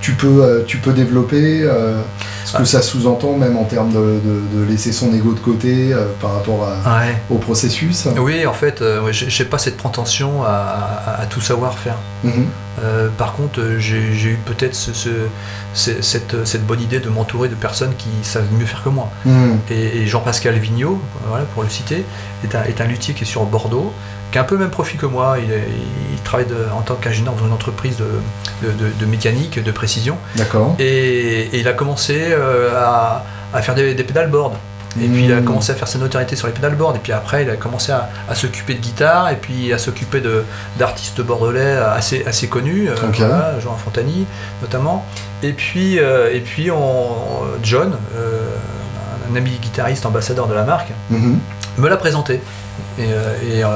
Tu peux, euh, tu peux développer euh, ce que Ah. ça sous-entend, même en termes de, de- de laisser son ego de côté euh, par rapport à- Ouais. au processus. Oui, en fait, euh, j'ai pas cette prétention à, à- à tout savoir faire. Mhm. Euh, par contre, euh, j'ai eu peut-être ce- ce- ce- cette, cette bonne idée de m'entourer de personnes qui savent mieux faire que moi. Mhm. Et, et Jean-Pascal Vigneault, voilà, pour le citer, est un, est un luthier qui est sur Bordeaux, qui a un peu le même profil que moi. Il, travaille de- en tant qu'ingénieur dans une entreprise de, de- de- de mécanique, de précision. D'accord. Et, et il a commencé euh, à, à faire des, des pédalboards. Et puis il a Mhm. commencé à faire sa notoriété sur les pédalboards. Et puis après, il a commencé à, à s'occuper de guitare et puis à s'occuper d'artistes bordelais assez, assez connus, euh, Ok. voilà, Jean Fontani notamment. Et puis, euh, et puis on, John, euh, un ami guitariste ambassadeur de la marque, Mhm. me l'a présenté. Et, euh, et, euh,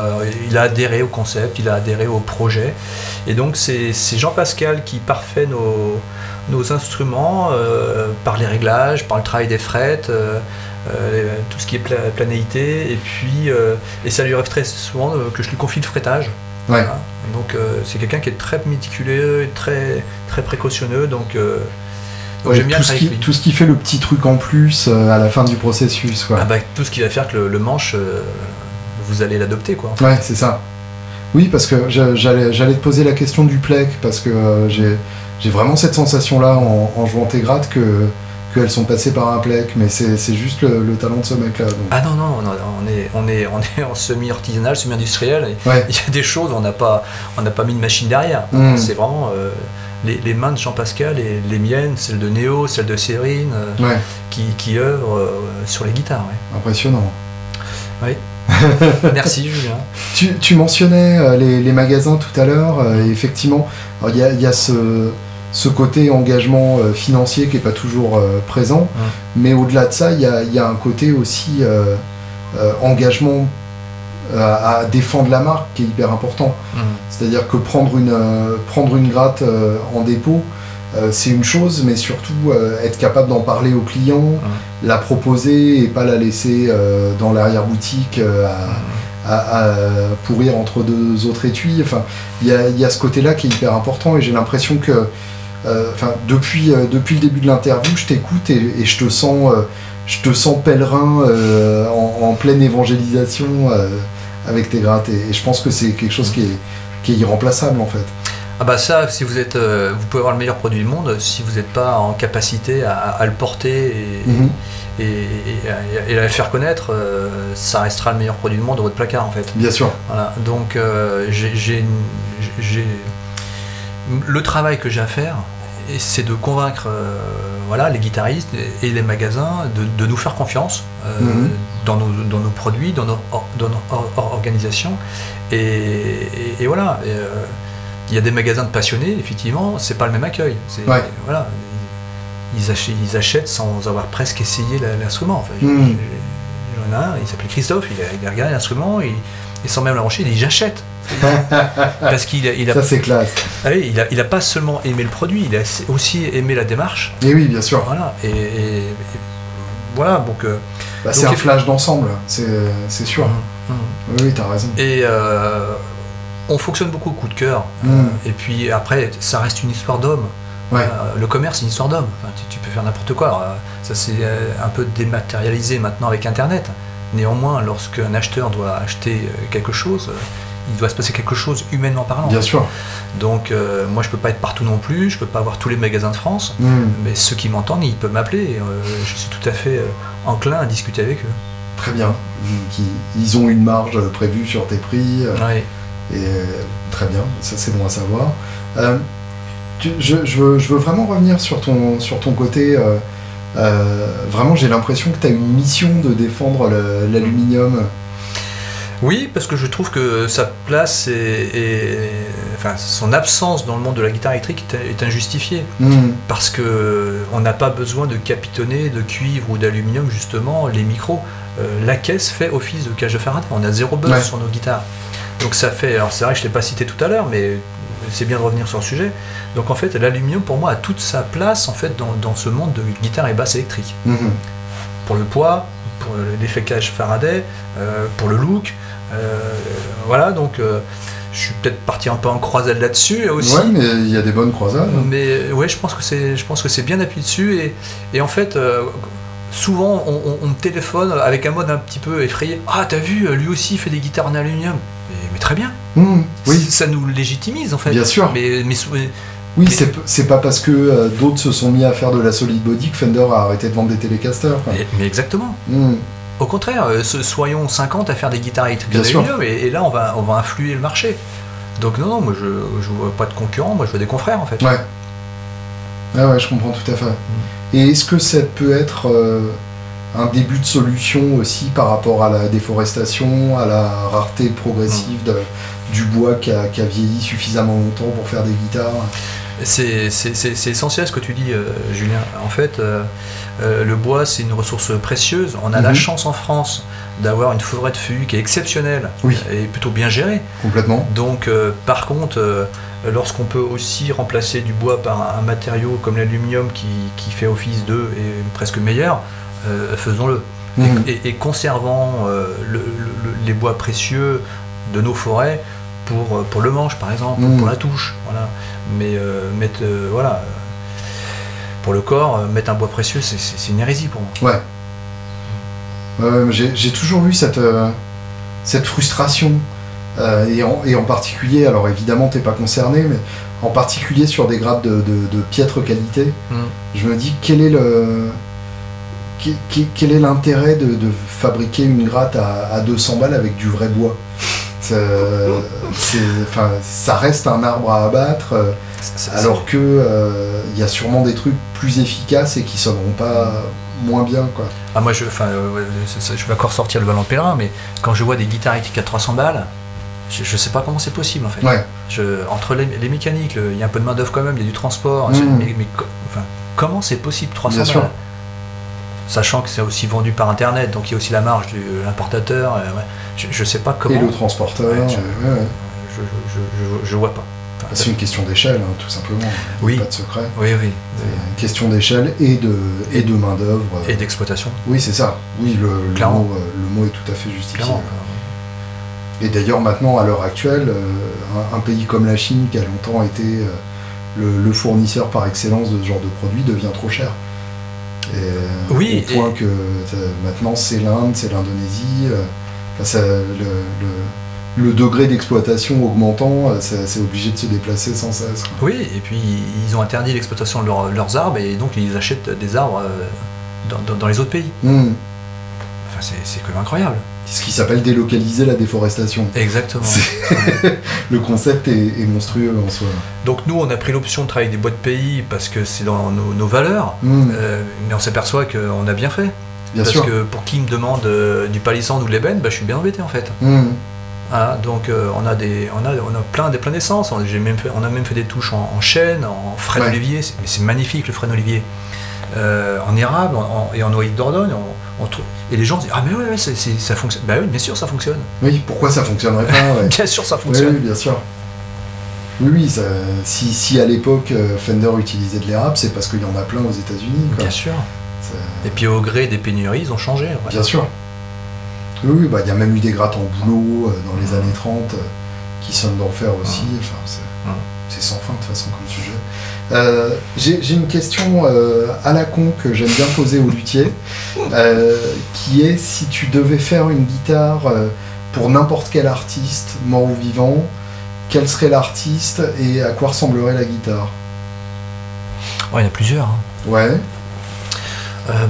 il a adhéré au concept, il a adhéré au projet. Et donc c'est Jean-Pascal qui parfait nos, nos instruments euh, par les réglages, par le travail des frettes, euh, tout ce qui est pla- planéité. Et puis euh, et ça lui arrive très souvent euh, que je lui confie le fretage. Ouais. Voilà. Donc c'est quelqu'un qui est très méticuleux, et très, très précautionneux. Donc, Ouais, bien tout, ce qui, tout ce qui fait le petit truc en plus à la fin du processus. Quoi. Ah bah, tout ce qui va faire que le, le manche, vous allez l'adopter. quoi. Ouais, c'est ça. Oui, parce que j'a- j'allais te poser la question du plec, parce que j'ai vraiment cette sensation-là en, en jouant tes grattes que qu'elles sont passées par un plec, mais c'est juste le, le talent de ce mec-là. Ah non, non, non, on est, on est, on est en semi-artisanal, semi-industriel. Ouais. Il y a des choses, on n'a pas, on n'a pas mis de machine derrière. Mm. C'est vraiment euh, les, les mains de Jean-Pascal et les miennes, celles de Néo, celles de Cérine, euh, Ouais, qui, qui œuvrent euh, sur les guitares. ouais. impressionnant. Oui. Merci Julien. Tu, tu mentionnais les, les magasins tout à l'heure. effectivement, il y a, il y a ce, ce côté engagement euh, financier qui n'est pas toujours euh, présent. Mais au-delà de ça, il y y a un côté aussi euh, engagement à défendre la marque qui est hyper important. C'est-à-dire que prendre une, prendre une gratte en dépôt, c'est une chose, mais surtout être capable d'en parler aux clients, la proposer et pas la laisser dans l'arrière-boutique à, pourrir entre deux autres étuis. Enfin, il y a, y a ce côté-là qui est hyper important et j'ai l'impression que enfin, depuis, euh, depuis le début de l'interview, je t'écoute et, et je te sens, euh, je te sens pèlerin euh, en, en pleine évangélisation euh, avec tes grattes et, et je pense que c'est quelque chose qui est, qui est irremplaçable en fait. Ah bah ça, si vous êtes, euh, vous pouvez avoir le meilleur produit du monde, si vous n'êtes pas en capacité à, à le porter et, Mhm. et, et- et à le faire connaître, euh, ça restera le meilleur produit du monde dans votre placard en fait. Bien sûr. Voilà. Donc euh, j'ai le travail que j'ai à faire, c'est de convaincre euh, voilà, les guitaristes et, les magasins de, de nous faire confiance euh, Mhm. dans, nos, dans nos produits, dans nos, or- dans nos or- or- organisations. Et, et- et voilà. Euh, il y a des magasins de passionnés, effectivement, c'est pas le même accueil. Ouais. Voilà. Ils achètent, ils achètent sans avoir presque essayé l'instrument. Enfin, un, il s'appelle Christophe, il a, il a regardé l'instrument, et, et sans même l'avancer, il dit j'achète. Parce qu'il a, il a, Ça c'est classe. ah oui, il a, il a pas seulement aimé le produit, il a aussi aimé la démarche. Et oui, bien sûr. Voilà. Et, et- et voilà, donc. euh, Bah, c'est Donc, un il- flash d'ensemble, c'est c'est sûr. hum, hum. Oui, oui, t'as raison. Et euh, on fonctionne beaucoup au coup de cœur. Mm. Euh, et puis après, ça reste une histoire d'homme. Ouais. Euh, le commerce, c'est une histoire d'homme. Enfin, tu, tu peux faire n'importe quoi. Alors, ça s'est un peu dématérialisé maintenant avec Internet. Néanmoins, lorsqu'un acheteur doit acheter quelque chose, il doit se passer quelque chose humainement parlant. Bien sûr. Donc, euh, moi, je peux pas être partout non plus. Je peux pas avoir tous les magasins de France. Hmm, Mais ceux qui m'entendent, ils peuvent m'appeler. euh, je suis tout à fait euh, enclin à discuter avec eux. Très bien. Ils ont une marge prévue sur tes prix. Ouais. Et très bien, ça c'est bon à savoir. Euh, tu- je, je veux, je veux vraiment revenir sur ton, sur ton côté. euh, euh, vraiment, j'ai l'impression que tu as une mission de défendre l'aluminium. Oui, parce que je trouve que sa place et, et- enfin, son absence dans le monde de la guitare électrique est, est injustifiée. Hmm, Parce que on n'a pas besoin de capitonner de cuivre ou d'aluminium justement les micros. Euh, la caisse fait office de cage de Faraday. On a zéro buzz Ouais. sur nos guitares. Donc ça fait. Alors c'est vrai que je ne l'ai pas cité tout à l'heure, mais c'est bien de revenir sur le sujet. Donc en fait, l'aluminium pour moi a toute sa place en fait dans, dans ce monde de guitare et basse électrique. mhm. Pour le poids, pour l'effet cage Faraday, euh, pour le look. Euh, voilà, donc euh, je suis peut-être parti un peu en croisade là-dessus aussi. Ouais, mais il y a des bonnes croisades. Mais ouais, je pense que c'est, je pense que c'est bien appuyé dessus et, et en fait, euh, souvent on, on- on me téléphone avec un mode un petit peu effrayé. Ah, t'as vu, lui aussi il fait des guitares en aluminium. Mais, mais très bien. Hmm, oui, Ça nous légitimise en fait. Bien sûr. Mais, mais oui c'est pas parce que euh, d'autres se sont mis à faire de la solid body que Fender a arrêté de vendre des télécasters. mais- mais exactement. Hmm, Au contraire, euh, so- soyons 50 à faire des guitares électriques Bien en sûr. aluminium et, et là on va, on va influer le marché. Donc non, non, moi je, je vois pas de concurrents, moi je vois des confrères en fait. Ouais. Ah ouais, je comprends tout à fait. Et est-ce que ça peut être euh, un début de solution aussi par rapport à la déforestation, à la rareté progressive de- du bois qui a, qui a vieilli suffisamment longtemps pour faire des guitares? C'est essentiel ce que tu dis, euh, Julien. En fait, euh, euh, le bois, c'est une ressource précieuse. On a la Mhm. chance en France d'avoir une forêt de feuillus qui est exceptionnelle Oui. et plutôt bien gérée. Complètement. Donc, par contre, lorsqu'on peut aussi remplacer du bois par un, un matériau comme l'aluminium qui, qui fait office d'eux et presque meilleur, faisons-le. Et- Mhm. Et, et conservant le- le- les bois précieux de nos forêts pour, euh, pour le manche, par exemple, pour la touche. Voilà. Mais euh, mettre, euh, voilà, pour le corps, mettre un bois précieux, c'est- une hérésie pour moi. Ouais. J'ai toujours eu cette, cette frustration. et, en, et en particulier, alors évidemment, t'es pas concerné, mais en particulier sur des grades de, de- de piètre qualité, Mm. je me dis quel est le. Quel est l'intérêt de, de fabriquer une gratte à, à 200 balles avec du vrai bois? Enfin, Ça reste un arbre à abattre. euh, Alors que euh, il y a sûrement des trucs plus efficaces et qui sonneront pas moins bien, quoi. Ah, moi, je, euh, je vais encore sortir le ballon pèlerin, mais quand je vois des guitares électriques à 300 balles, je, je sais pas comment c'est possible en fait. Ouais. Je- entre les, les mécaniques, le- il y a un peu de main-d'œuvre quand même, il y a du transport. Je- Mais, mais co- enfin, comment c'est possible 300 Bien sûr. Sachant que c'est aussi vendu par internet, donc il y a aussi la marge de l'importateur. euh, ouais. Je, je sais pas comment. Et le transporteur. Ouais, je- ouais, ouais. Je, je, je- je vois pas. Enfin, C'est une question d'échelle, hein, tout simplement. Oui. Pas de secret. Oui, oui. C'est une question d'échelle et de, et de main-d'œuvre. Et d'exploitation, Oui, c'est ça. Oui, le, le, Clairement. mot, euh, le mot est tout à fait justifié. clairement. Et d'ailleurs, maintenant, à l'heure actuelle, euh, un, un pays comme la Chine, qui a longtemps été euh, le, le fournisseur par excellence de ce genre de produit, devient trop cher. Et, euh, Oui, Au point et- que euh, maintenant, c'est l'Inde, c'est l'Indonésie. euh, ça- le, le- le degré d'exploitation augmentant, c'est obligé de se déplacer sans cesse. quoi. Oui, et puis ils ont interdit l'exploitation de leurs- leurs arbres et donc ils achètent des arbres dans, dans- dans les autres pays. Hmm. Enfin, c'est quand même incroyable. Ce qui s'appelle délocaliser la déforestation. Exactement. Le concept est, est monstrueux en soi. Donc nous, on a pris l'option de travailler avec des boîtes pays parce que c'est dans nos, nos valeurs, Hmm, euh, mais on s'aperçoit qu'on a bien fait. bien parce sûr. que pour qui me demande euh, du palissandre ou de l'ébène, bah, je suis bien embêté en fait. Hmm. Voilà, donc euh, on a des, on a, on a plein, des plein d'essence. On, j'ai même fait- on a même fait des touches en, en chêne, en frêne Ouais. olivier. C'est, mais c'est magnifique le frêne olivier. En érable en- en- et en noyer de Dordogne. on- on trouve- et les gens disent ah mais ouais, ouais, ça fonctionne. Bah oui, bien sûr ça fonctionne. Oui, pourquoi ça fonctionnerait pas ouais. Bien sûr ça Oui, fonctionne. oui, bien sûr. Oui, oui, ça- si, si à l'époque euh, Fender utilisait de l'érable, c'est parce qu'il y en a plein aux États-Unis. Bien sûr. Ça- Et puis au gré des pénuries, ils ont changé. Bien sûr. Oui, oui, bah, il y a même eu des grattes en boulot euh, dans les Mhm. années 30 euh, qui sonnent d'enfer aussi. Enfin, c'est Mhm. c'est sans fin de toute façon comme sujet. Euh, J'ai une question euh, à la con que j'aime bien poser aux luthiers, euh, qui est si tu devais faire une guitare pour n'importe quel artiste, mort ou vivant, quel serait l'artiste et à quoi ressemblerait la guitare? Ouais, il y en a plusieurs. hein. Ouais.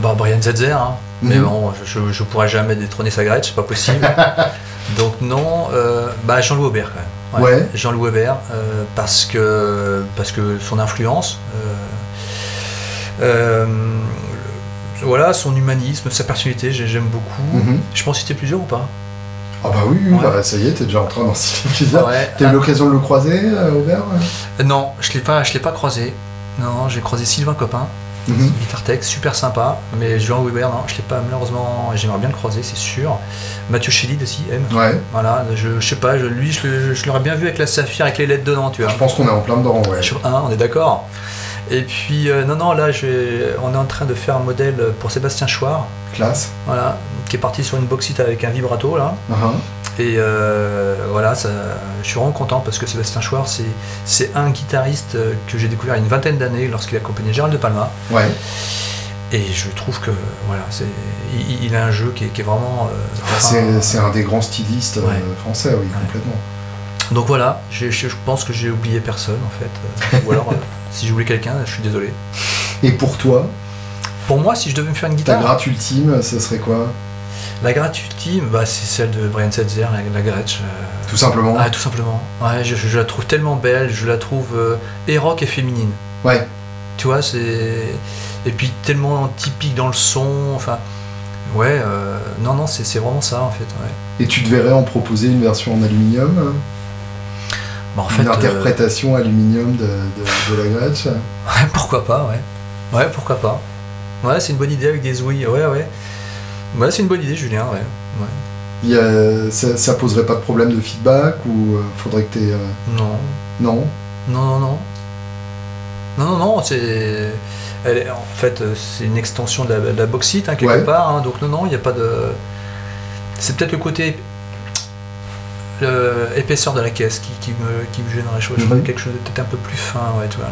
Bah, Brian Setzer, hein. mais Mhm. bon, je, je, je pourrais jamais détrôner sa Gretsch, c'est pas possible. Donc non, bah Jean-Louis Aubert quand même. Ouais. Jean-Louis Aubert, euh, parce, que, parce que son influence, euh, euh, voilà, son humanisme, sa personnalité, j'ai- j'aime beaucoup. Mhm. Je peux en citer plusieurs ou pas? Ah bah oui, oui, Ouais. bah, ça y est, t'es déjà en train d'en citer plusieurs. Ouais. T'as eu Ah, l'occasion de le croiser, euh, Non, je l'ai pas, je l'ai pas croisé. Non, j'ai croisé Sylvain Copin, Mhm. Guitar Tech, super sympa. Mais Jean Weber, non, je l'ai pas malheureusement. J'aimerais bien le croiser, c'est sûr. Mathieu Chédid aussi, M. Ouais, Voilà, je, je sais pas, je- lui, je, l'aurais bien vu avec la saphir avec les lettres dedans, tu vois. je pense qu'on est en plein dedans, ouais. Sur un, on est d'accord. Et puis, euh, non, non, là, on est en train de faire un modèle pour Sébastien Chouard, Classe. voilà, qui est parti sur une boxite avec un vibrato, là. Mhm. Et euh, voilà, ça, je suis vraiment content parce que Sébastien Chouard, c'est, c'est un guitariste euh, que j'ai découvert il y a une vingtaine d'années lorsqu'il accompagnait Gérald de Palma. Ouais. Et je trouve que, voilà, c'est, il, il a un jeu qui est, qui est vraiment. euh, Ah, enfin, c'est c'est un des grands stylistes Ouais. français, oui, Ouais. complètement. Donc voilà, je, je pense que j'ai oublié personne en fait. Ou alors, si j'ai oublié quelqu'un, je suis désolé. Et pour toi, Pour moi, si je devais me faire une ta guitare, gratte ultime, ce serait quoi? La gratte ultime, bah, c'est celle de Brian Setzer, la, la Gretsch. euh, Tout simplement Ah, tout simplement. Ouais, je, je la trouve tellement belle, je la trouve euh, et rock et féminine. Ouais. Tu vois, c'est. Et puis tellement typique dans le son, enfin. Ouais, euh, non, non, c'est vraiment ça en fait. Ouais. Et tu devrais en proposer une version en aluminium hein? Bah, en fait, Une euh, interprétation aluminium de, de- de la Gretsch? Ouais, pourquoi pas, ouais. Ouais, pourquoi pas. Ouais, c'est une bonne idée avec des ouïes, ouais, ouais. Ouais, c'est une bonne idée, Julien, ouais. ouais. Il y a- ça, ça poserait pas de problème de feedback ou euh, faudrait que t'aies... euh, Non, Non? Non, non, non. Non, non, non, c'est. Elle en fait, euh, c'est une extension de la, de la bauxite, hein, quelque Ouais. part. hein, donc, non, non, il n'y a pas de. C'est peut-être le côté. le- épaisseur de la caisse qui, qui me, qui me gênerait. Je, Mhm. ferais quelque chose de peut-être un peu plus fin, ouais, tu vois.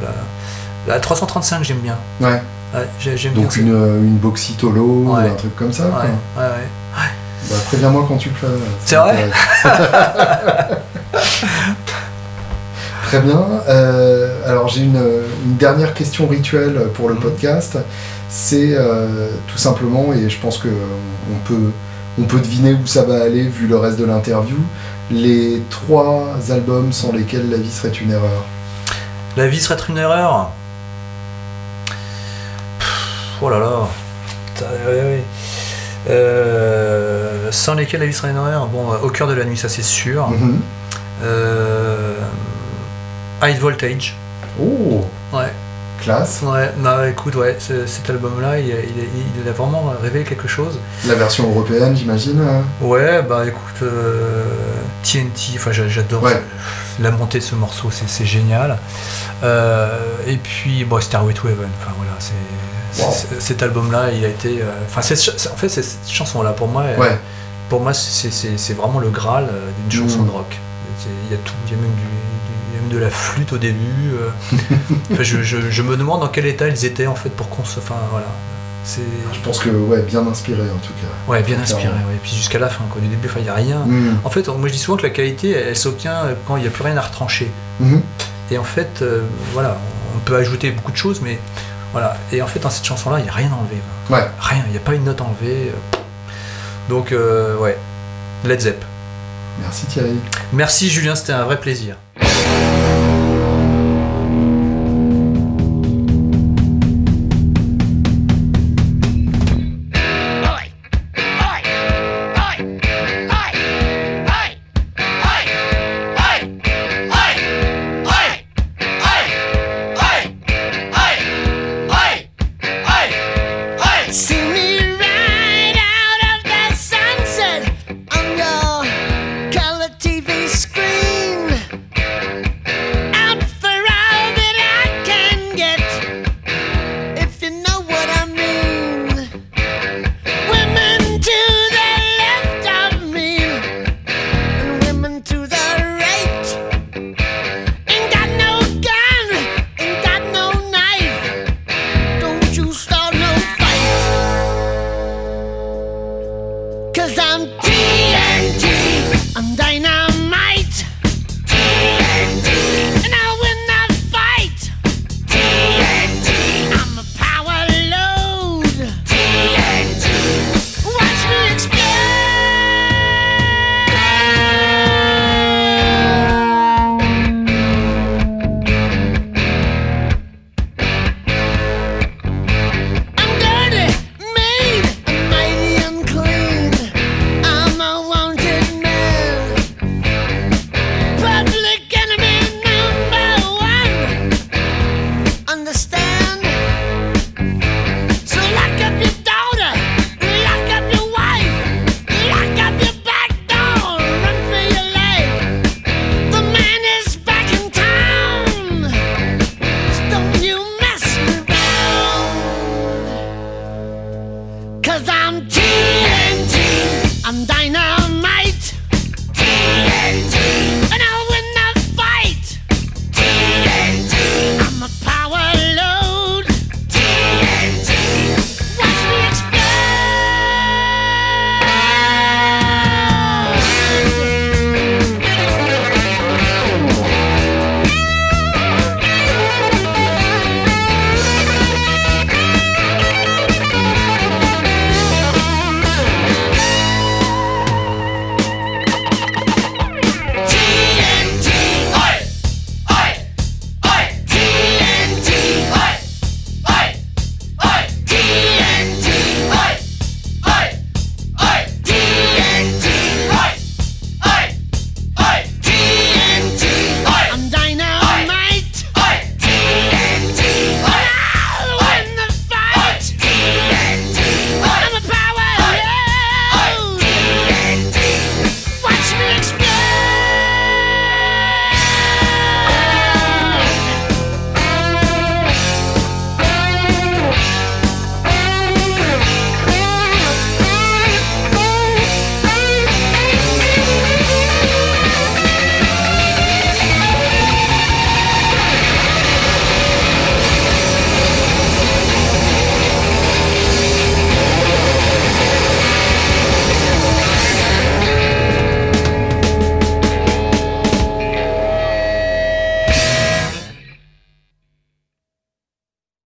La, la 335, j'aime bien. Ouais. Ouais, Donc bien. une, euh, une ou Ouais. un truc comme ça quoi. Bah, préviens-moi quand tu le fais. C'est vrai. Très bien. Euh, alors j'ai une, une dernière question rituelle pour le Mhm. podcast. C'est euh, tout simplement, et je pense que on peut, on peut deviner où ça va aller vu le reste de l'interview, les trois albums sans lesquels la vie serait une erreur. La vie serait une erreur? Oh là là. Euh, sans lesquels la vie serait erreur. Bon, au cœur de la nuit, ça c'est sûr. Mhm. High Voltage. Oh. Ouais. Classe. Ouais, bah écoute, ouais, cet album-là, il, il, a vraiment révélé quelque chose. La version européenne, j'imagine hein Ouais, bah écoute, TNT, enfin j'adore la montée de ce morceau, c'est génial. Euh, et puis, bon, Starway to Heaven, enfin voilà, c'est. Cet album-là, il a été. Euh, enfin, en fait, cette chanson-là, pour moi, pour moi, c'est vraiment le graal euh, d'une chanson mm. de rock. Il y a tout, il y a même du, de la flûte au début. Euh. je, me demande dans quel état ils étaient en fait pour qu'on se. Enfin voilà. Je pense que ouais, bien inspiré en tout cas. Ouais, bien inspiré. Ouais. Et puis jusqu'à la fin, quoi. Du début, il n'y a rien. Mm. En fait, moi je dis souvent que la qualité, elle, s'obtient quand il n'y a plus rien à retrancher. Mm-hmm. Et en fait, euh, voilà, on peut ajouter beaucoup de choses, mais voilà. Et en fait, dans cette chanson-là, il n'y a rien enlevé. Ouais. Rien, il n'y a pas une note enlevée. Donc, euh, ouais, Led Zepp. Merci Thierry. Merci Julien, c'était un vrai plaisir.